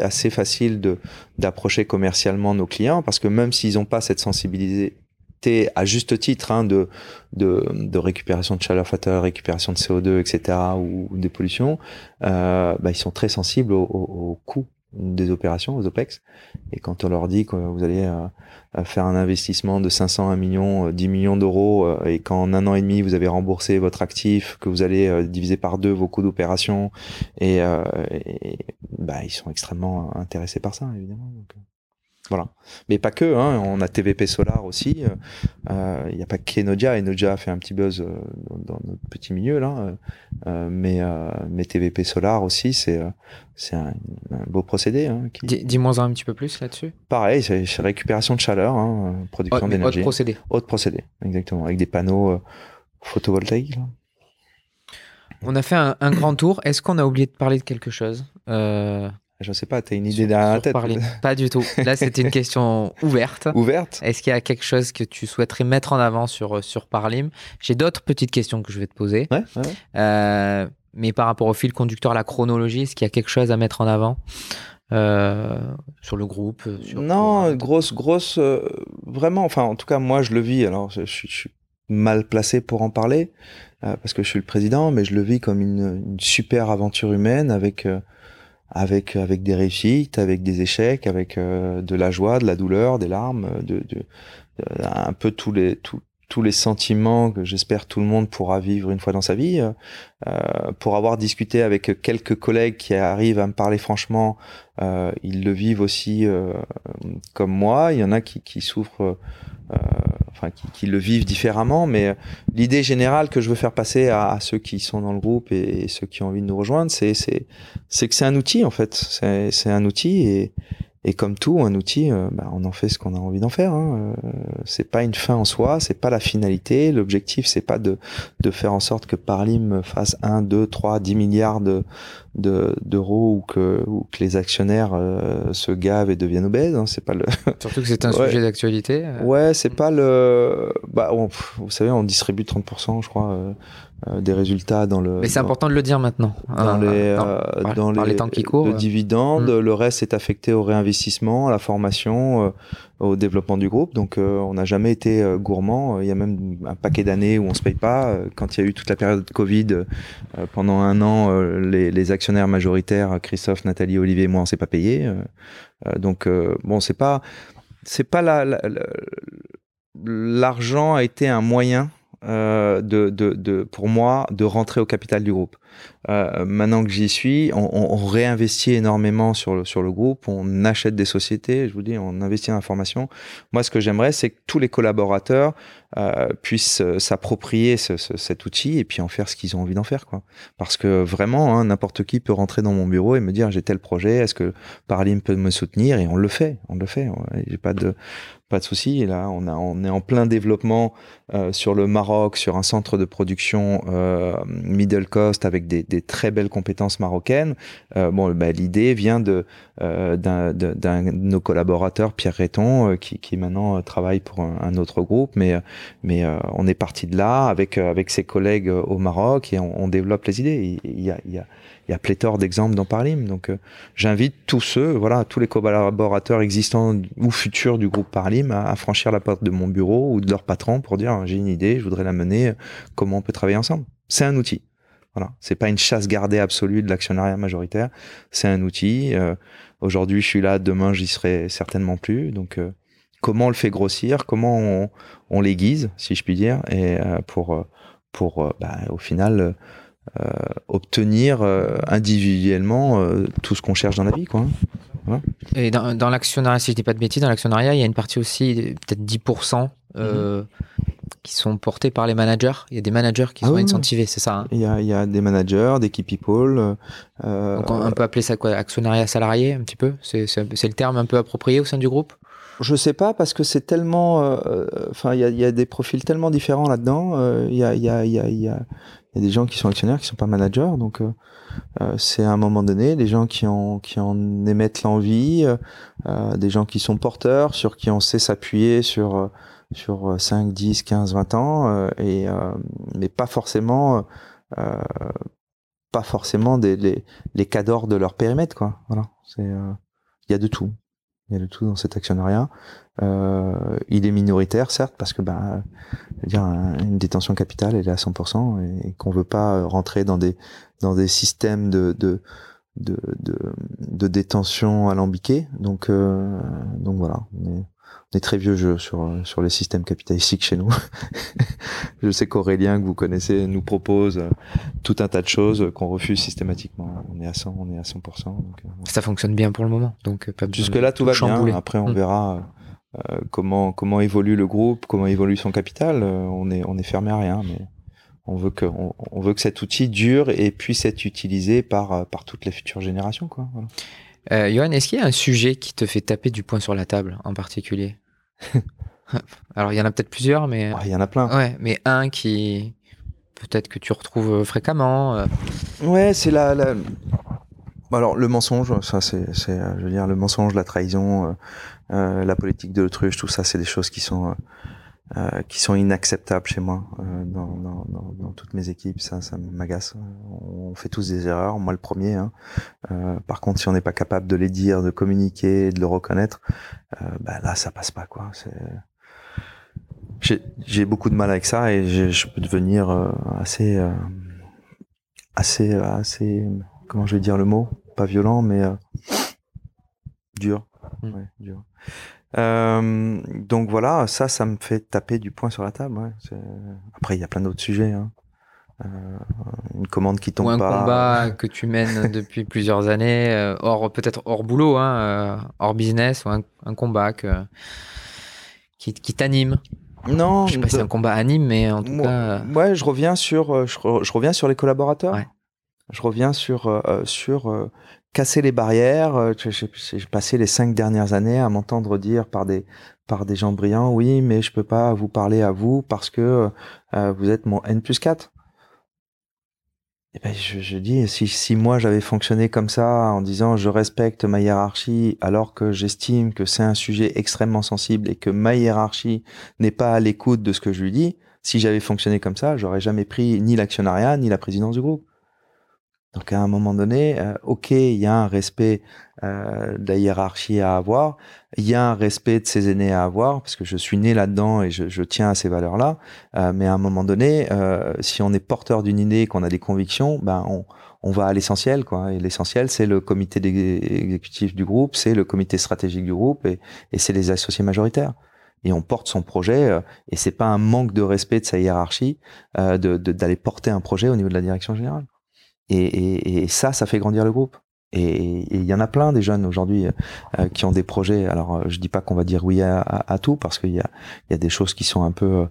B: assez facile de d'approcher commercialement nos clients parce que même s'ils n'ont pas cette sensibilité à juste titre hein, de, de, de récupération de chaleur fatale, récupération de CO2, etc. ou, des pollutions, euh, ben, ils sont très sensibles aux au, coûts des opérations, aux OPEX. Et quand on leur dit que vous allez euh, faire un investissement de 500 à 1 million, 10 millions d'euros, euh, et qu'en un an et demi, vous avez remboursé votre actif, que vous allez euh, diviser par deux vos coûts d'opération, et, et bah, ils sont extrêmement intéressés par ça, évidemment. Voilà. Mais pas que, hein, on a TVP Solar aussi. Il euh, n'y a pas qu'Enodia. Enodia a fait un petit buzz euh, dans, notre petit milieu là. Euh, mais, mais TVP Solar aussi, c'est c'est un, beau procédé. Hein,
A: Dis-moi un petit peu plus là-dessus.
B: Pareil, c'est récupération de chaleur, hein, production d'énergie.
A: Autre procédé.
B: Autre procédé, exactement, avec des panneaux photovoltaïques.
A: On a fait un, un grand tour. Est-ce qu'on a oublié de parler de quelque chose?
B: Je sais pas, tu as une idée derrière la tête
A: Pas du tout. Là, c'était une question ouverte.
B: Ouverte
A: Est-ce qu'il y a quelque chose que tu souhaiterais mettre en avant sur, euh, sur Parlim? J'ai d'autres petites questions que je vais te poser.
B: Ouais,
A: euh, mais par rapport au fil conducteur, la chronologie, est-ce qu'il y a quelque chose à mettre en avant? Euh, sur le groupe
B: Non, grosse, grosse. vraiment, enfin, en tout cas, moi, je le vis. Alors, je, suis mal placé pour en parler parce que je suis le président, mais je le vis comme une, une super aventure humaine avec avec avec des réussites, avec des échecs, avec euh, de la joie, de la douleur, des larmes, de, un peu tous les tous les sentiments que j'espère tout le monde pourra vivre une fois dans sa vie. Euh, pour avoir discuté avec quelques collègues qui arrivent à me parler franchement, euh, ils le vivent aussi euh, comme moi. Il y en a qui, qui souffrent, euh, enfin qui, qui, le vivent différemment. Mais l'idée générale que je veux faire passer à, à ceux qui sont dans le groupe et, ceux qui ont envie de nous rejoindre, c'est c'est que c'est un outil en fait. C'est un outil et et comme tout, un outil, euh, bah, on en fait ce qu'on a envie d'en faire. Hein. Euh, c'est pas une fin en soi, c'est pas la finalité. L'objectif, c'est pas de, de faire en sorte que Parlim fasse 1, 2, 3, 10 milliards de, d'euros ou, que, ou que les actionnaires euh, se gavent et deviennent obèses. Hein. C'est pas le.
A: Surtout que c'est un ouais. sujet d'actualité.
B: Ouais, c'est pas le. Bah, on, vous savez, on distribue 30%, je crois. Euh, des résultats dans le.
A: Mais c'est important de le dire maintenant.
B: Dans les, euh, dans, dans les, temps qui courent. Le dividende, mm. le reste est affecté au réinvestissement, à la formation, euh, au développement du groupe. Donc, on n'a jamais été gourmand. Il y a même un paquet d'années où on se paye pas. Quand il y a eu toute la période de Covid, pendant un an, les, les, actionnaires majoritaires, Christophe, Nathalie, Olivier et moi, on s'est pas payé. donc, bon, c'est pas, c'est pas la, l'argent a été un moyen euh, de, de, de, pour moi de rentrer au capital du groupe. Euh, maintenant que j'y suis, on, réinvestit énormément sur le, sur le groupe, on achète des sociétés, je vous dis, on investit dans la formation. Moi, ce que j'aimerais, c'est que tous les collaborateurs euh, puissent euh, s'approprier ce, ce, cet outil et puis en faire ce qu'ils ont envie d'en faire. Quoi. Parce que vraiment, hein, n'importe qui peut rentrer dans mon bureau et me dire j'ai tel projet, est-ce que Paralim peut me soutenir? Et on le fait, on le fait. J'ai pas de pas de souci. Là, on, est en plein développement sur le Maroc, sur un centre de production middle cost avec des, des, très belles compétences marocaines. Euh, bon, bah, l'idée vient de euh, d'un de nos collaborateurs, Pierre Réton, qui, qui maintenant travaille pour un, autre groupe, mais mais on est parti de là avec avec ses collègues au Maroc et on, on développe les idées. Il, il y a, il y a il y a pléthore d'exemples dans Parlim. Donc, euh, j'invite tous ceux, voilà, tous les collaborateurs existants ou futurs du groupe Parlim à, à, franchir la porte de mon bureau ou de leur patron pour dire j'ai une idée, je voudrais la mener, comment on peut travailler ensemble. C'est un outil. Voilà, c'est pas une chasse gardée absolue de l'actionnariat majoritaire. C'est un outil. Euh, Aujourd'hui, je suis là. Demain, j'y serai certainement plus. Donc, euh, comment on le fait grossir? Comment on, on l'aiguise, si je puis dire, et euh, pour pour bah, au final euh, obtenir euh, individuellement euh, tout ce qu'on cherche dans la vie. Quoi.
A: Voilà. Et dans, dans l'actionnariat, si je dis pas de bêtises, dans l'actionnariat, il y a une partie aussi, peut-être 10%, euh, -hmm. qui sont portés par les managers. Il y a des managers qui ah sont oui, incentivés, c'est ça hein
B: il, y a, il y a des managers, des key people.
A: Euh, Donc on, peut appeler ça quoi Actionnariat salarié, un petit peu? C'est le terme un peu approprié au sein du groupe?
B: Je sais pas parce que c'est tellement, enfin, euh, il y a, y a, des profils tellement différents là-dedans. Il y, a, y, a, y, a, y, a, il y a des gens qui sont actionnaires qui sont pas managers donc euh, euh, c'est à un moment donné des gens qui en qui en émettent l'envie euh, des gens qui sont porteurs sur qui on sait s'appuyer sur sur 5 10 15 20 ans et mais pas forcément pas forcément des les, les cadors de leur périmètre quoi voilà c'est il y a de tout il y a de tout dans cet actionnariat. Euh, il est minoritaire, certes, parce que bah, dire, une détention capitale, elle est à 100% et, qu'on veut pas rentrer dans des dans des systèmes de de de, de, de détention alambiquée. Donc euh, donc voilà. On est très vieux jeu sur sur les systèmes capitalistiques chez nous. je sais qu'Aurélien que vous connaissez nous propose euh, tout un tas de choses qu'on refuse systématiquement. On est à 100, on est à 100 donc,
A: euh, Ça fonctionne bien pour le moment. Donc
B: pas jusque là tout, tout va chambouler. bien. Après on mmh. verra euh, comment comment évolue le groupe, comment évolue son capital. Euh, on est on est fermé à rien mais on veut que on, on, veut que cet outil dure et puisse être utilisé par par toutes les futures générations quoi. Voilà.
A: Euh, Johan, est-ce qu'il y a un sujet qui te fait taper du poing sur la table en particulier Alors, il y en a peut-être plusieurs, mais.
B: Il y en a plein.
A: Ouais, mais un qui. Peut-être que tu retrouves euh, fréquemment. Euh...
B: Ouais, c'est la, la, Alors, le mensonge, ça, c'est. Euh, je veux dire, le mensonge, la trahison, euh, la politique de l'autruche, tout ça, c'est des choses qui sont euh, qui sont inacceptables chez moi euh, dans, dans, dans, dans, toutes mes équipes. Ça, ça m'agace. On fait tous des erreurs, moi le premier. Hein. Euh, par contre, si on n'est pas capable de les dire, de communiquer, de le reconnaître, bah là, ça passe pas quoi. J'ai beaucoup de mal avec ça et je peux devenir assez, assez, assez, comment je vais dire le mot, pas violent, mais dur. Mmh. Ouais, dur. Euh, donc voilà, ça, ça me fait taper du poing sur la table. Ouais. Après, il y a plein d'autres sujets. Hein. Euh, une commande qui tombe
A: Ou un
B: pas.
A: combat que tu mènes depuis plusieurs années, euh, hors peut-être hors boulot, hein, hors business, ou un, un combat que, qui, qui t'anime.
B: Non,
A: Je sais pas si un combat anime, mais en tout
B: Moi-
A: cas,
B: Ouais, je reviens sur, je, re- je reviens sur les collaborateurs.
A: Ouais.
B: Je reviens sur, euh, sur euh, casser les barrières. Euh, J'ai passé les cinq dernières années à m'entendre dire par des, par des gens brillants, oui, mais je peux pas vous parler à vous parce que euh, vous êtes mon N plus 4. Et ben, je, je dis, si, si moi j'avais fonctionné comme ça en disant je respecte ma hiérarchie alors que j'estime que c'est un sujet extrêmement sensible et que ma hiérarchie n'est pas à l'écoute de ce que je lui dis, si j'avais fonctionné comme ça, j'aurais jamais pris ni l'actionnariat ni la présidence du groupe. Donc à un moment donné, euh, ok, il y a un respect euh, de la hiérarchie à avoir, il y a un respect de ses aînés à avoir, parce que je suis né là-dedans et je, je tiens à ces valeurs-là. Euh, mais à un moment donné, euh, si on est porteur d'une idée, qu'on a des convictions, ben on, on va à l'essentiel, quoi. Et l'essentiel, c'est le comité exécutif du groupe, c'est le comité stratégique du groupe, et, et c'est les associés majoritaires. Et on porte son projet, euh, et c'est pas un manque de respect de sa hiérarchie euh, de- d'aller porter un projet au niveau de la direction générale. Et, et, et ça, ça fait grandir le groupe. Et il y en a plein des jeunes aujourd'hui euh, qui ont des projets. Alors, euh, je dis pas qu'on va dire oui à, à, tout parce qu'il y a, y a des choses qui sont un peu euh,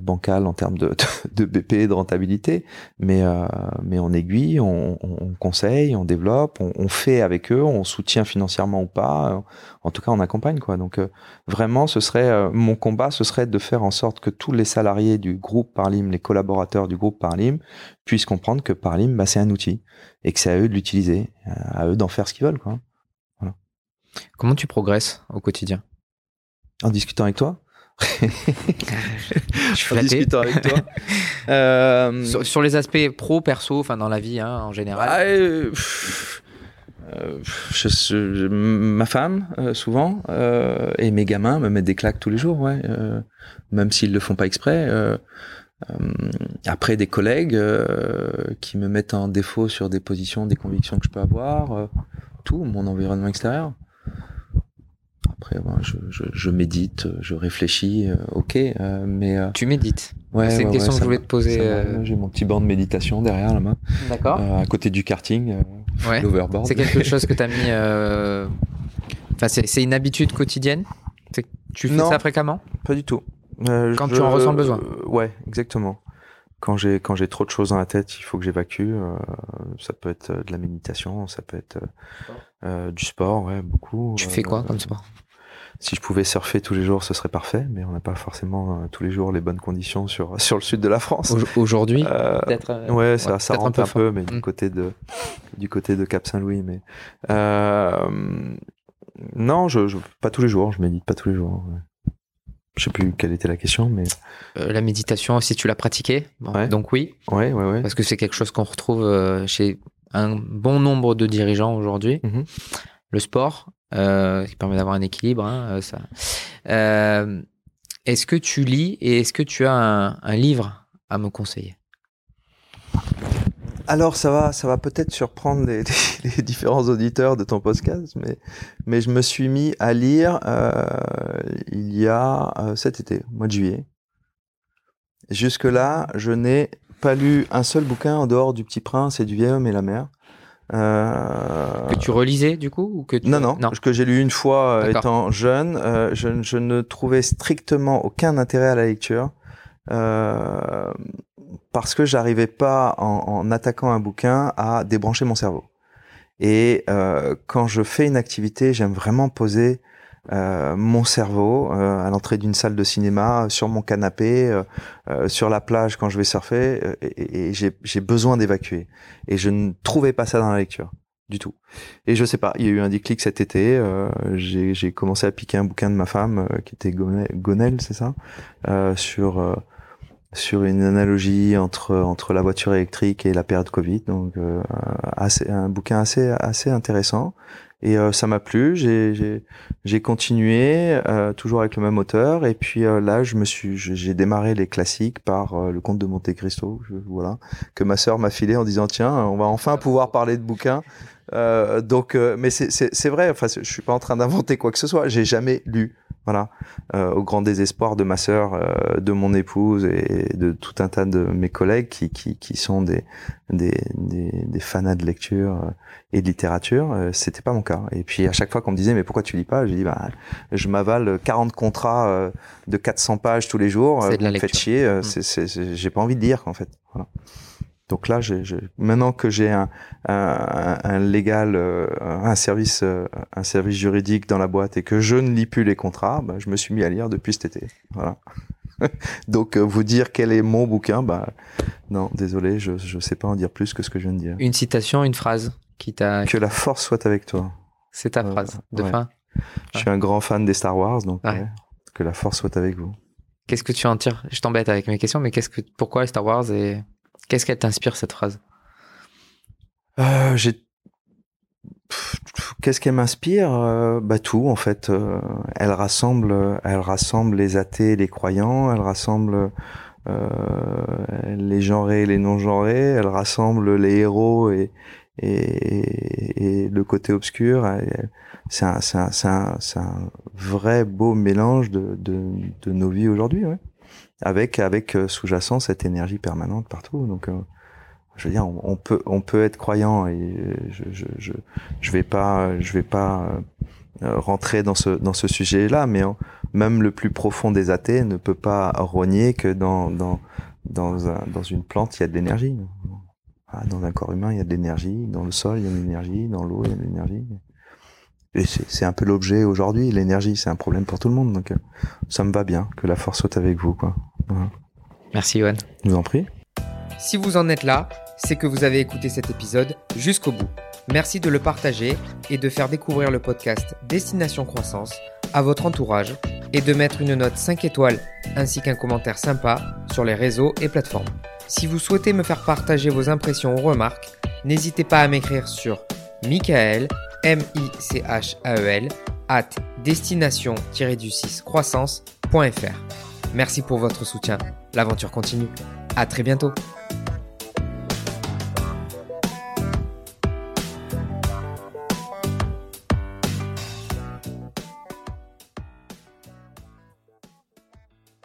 B: bancales en termes de, de, de BP de rentabilité, mais euh, mais on aiguille, on, on, on conseille, on développe, on, on fait avec eux, on soutient financièrement ou pas. En tout cas, on accompagne quoi. Donc euh, vraiment, ce serait euh, mon combat, ce serait de faire en sorte que tous les salariés du groupe Parlim, les collaborateurs du groupe Parlim, puissent comprendre que Parlim, bah, c'est un outil et que c'est à eux de l'utiliser, euh, à eux d'en faire ce qu'ils veulent quoi.
A: comment tu progresses au quotidien?
B: En discutant avec toi?
A: Je suis
B: en discutant avec toi? Euh,
A: Sur, sur les aspects pro, perso, enfin dans la vie hein, en général.
B: ah, euh, pff, euh, je- je- ma femme, souvent, et mes gamins me mettent des claques tous les jours, ouais, même s'ils le font pas exprès. Euh, après, des collègues euh, qui me mettent en défaut sur des positions, des convictions que je peux avoir, euh, tout, mon environnement extérieur. Après, bon, je, je, je médite, je réfléchis, ok, mais
A: Tu médites.
B: ouais,
A: c'est une
B: ouais,
A: question
B: ouais,
A: que je voulais te poser. euh,
B: J'ai mon petit banc de méditation derrière là-bas,
A: D'accord.
B: euh, à côté du karting, euh,
A: ouais.
B: l'overboard.
A: C'est quelque chose que tu as mis. Enfin, c'est une habitude quotidienne? Tu fais
B: Non.
A: ça fréquemment?
B: Pas du tout. Euh,
A: Quand tu en ressens le besoin.
B: euh, ouais, exactement. Quand j'ai quand j'ai trop de choses dans la tête, il faut que j'évacue. euh, ça peut être de la méditation, ça peut être euh, euh, du sport, ouais, beaucoup.
A: Tu
B: Euh,
A: fais quoi comme sport?
B: Si je pouvais surfer tous les jours, ce serait parfait, mais on n'a pas forcément euh, tous les jours les bonnes conditions sur sur le sud de la France.
A: Au- Aujourd'hui
B: Euh,
A: Peut-être. euh,
B: Ouais, ça, ça
A: peut-être
B: rentre un peu, mais du
A: Mm.
B: côté de du côté de Cap Saint-Louis. Mais euh, non, je, je pas tous les jours. Je médite pas tous les jours. ouais. Je sais plus quelle était la question, mais
A: Euh, la méditation, si tu l'as pratiquée, bon,
B: Ouais.
A: donc oui,
B: ouais, ouais, ouais.
A: parce que c'est quelque chose qu'on retrouve euh, chez un bon nombre de dirigeants aujourd'hui.
B: Mhm.
A: Le sport, euh, qui permet d'avoir un équilibre, hein, ça. Est-ce que tu lis et est-ce que tu as un, un livre à me conseiller?
B: Alors ça va, ça va peut-être surprendre les, les- les différents auditeurs de ton podcast, mais mais je me suis mis à lire euh, il y a euh, cet été, au mois de juillet. Jusque là, je n'ai pas lu un seul bouquin en dehors du Petit Prince et du Vieil Homme et la Mer. Euh,
A: Que tu relisais du coup ou que tu...
B: Non, non, que j'ai lu une fois euh, étant jeune. Euh, je, je ne trouvais strictement aucun intérêt à la lecture euh, parce que j'arrivais pas, en, attaquant un bouquin, à débrancher mon cerveau. Et euh, quand je fais une activité, j'aime vraiment poser euh, mon cerveau euh, à l'entrée d'une salle de cinéma, sur mon canapé, euh, euh, sur la plage quand je vais surfer, euh, et, et- j'ai besoin d'évacuer. Et je ne trouvais pas ça dans la lecture du tout. Et je sais pas, il y a eu un déclic cet été. euh, j'ai commencé à piquer un bouquin de ma femme euh, qui était Gonel, c'est ça, euh, sur sur une analogie entre entre la voiture électrique et la période Covid. Donc euh, assez, un bouquin assez assez intéressant. Et euh, ça m'a plu. J'ai j'ai continué euh, toujours avec le même auteur. Et puis euh, là, je me suis j'ai démarré les classiques par euh, le Comte de Monte Cristo. Voilà que ma sœur m'a filé en disant tiens, on va enfin pouvoir parler de bouquins. Euh, donc, mais c'est- c'est vrai. Enfin, je suis pas en train d'inventer quoi que ce soit. J'ai jamais lu Voilà, euh, au grand désespoir de ma sœur, euh, de mon épouse et de tout un tas de mes collègues qui, qui, qui sont des, des, des, des fanats de lecture euh, et de littérature, euh, c'était pas mon cas. Et puis à chaque fois qu'on me disait mais pourquoi tu lis pas, j'ai dit bah je m'avale 40 contrats euh, de 400 pages tous les jours,
A: C'est de la
B: vous me faites chier, euh,
A: Mm.
B: c'est- j'ai pas envie de lire en fait. Voilà. Donc là, maintenant que j'ai un, un, un légal, euh, un service, euh, un service juridique dans la boîte et que je ne lis plus les contrats, bah, je me suis mis à lire depuis cet été. Voilà. Donc euh, vous dire quel est mon bouquin, bah non, désolé, je je sais pas en dire plus que ce que je viens de dire.
A: Une citation, une phrase qui t'a.
B: Que la force soit avec toi.
A: C'est ta phrase de
B: ouais.
A: fin.
B: Je suis un grand fan des Star Wars, donc
A: Ouais.
B: ouais, que la force soit avec vous.
A: Qu'est-ce que tu en tires? Je t'embête avec mes questions, mais qu'est-ce que, pourquoi Star Wars et qu'est-ce qu'elle t'inspire cette phrase?
B: Euh, j'ai Qu'est-ce qu'elle m'inspire? Euh, Bah tout en fait. Euh, elle rassemble, elle rassemble les athées, et les croyants. Elle rassemble euh, les genrés, et les non genrés. Elle rassemble les héros et et, et le côté obscur. C'est un, un, un, un vrai beau mélange de, de, de nos vies aujourd'hui, ouais. Avec avec euh, sous-jacent cette énergie permanente partout. Donc euh, je veux dire, on, peut on peut être croyant et je je je, je vais pas je vais pas euh, rentrer dans ce dans ce sujet-là, mais même le plus profond des athées ne peut pas rogner que dans dans dans un, dans une plante il y a de l'énergie. Ah, dans un corps humain il y a de l'énergie, dans le sol il y a de l'énergie, dans l'eau il y a de l'énergie. Et c'est un peu l'objet aujourd'hui. L'énergie c'est un problème pour tout le monde, donc euh, ça me va bien que la force soit avec vous, quoi. Voilà.
A: Merci, Johan.
B: Je vous en prie.
A: Si vous en êtes là, c'est que vous avez écouté cet épisode jusqu'au bout. Merci de le partager et de faire découvrir le podcast Destination Croissance à votre entourage et de mettre une note 5 étoiles ainsi qu'un commentaire sympa sur les réseaux et plateformes. Si vous souhaitez me faire partager vos impressions ou remarques, n'hésitez pas à m'écrire sur Michael, M-I-C-H-A-E-L, at destination-du-6 croissance.fr. Merci pour votre soutien. L'aventure continue. À très bientôt.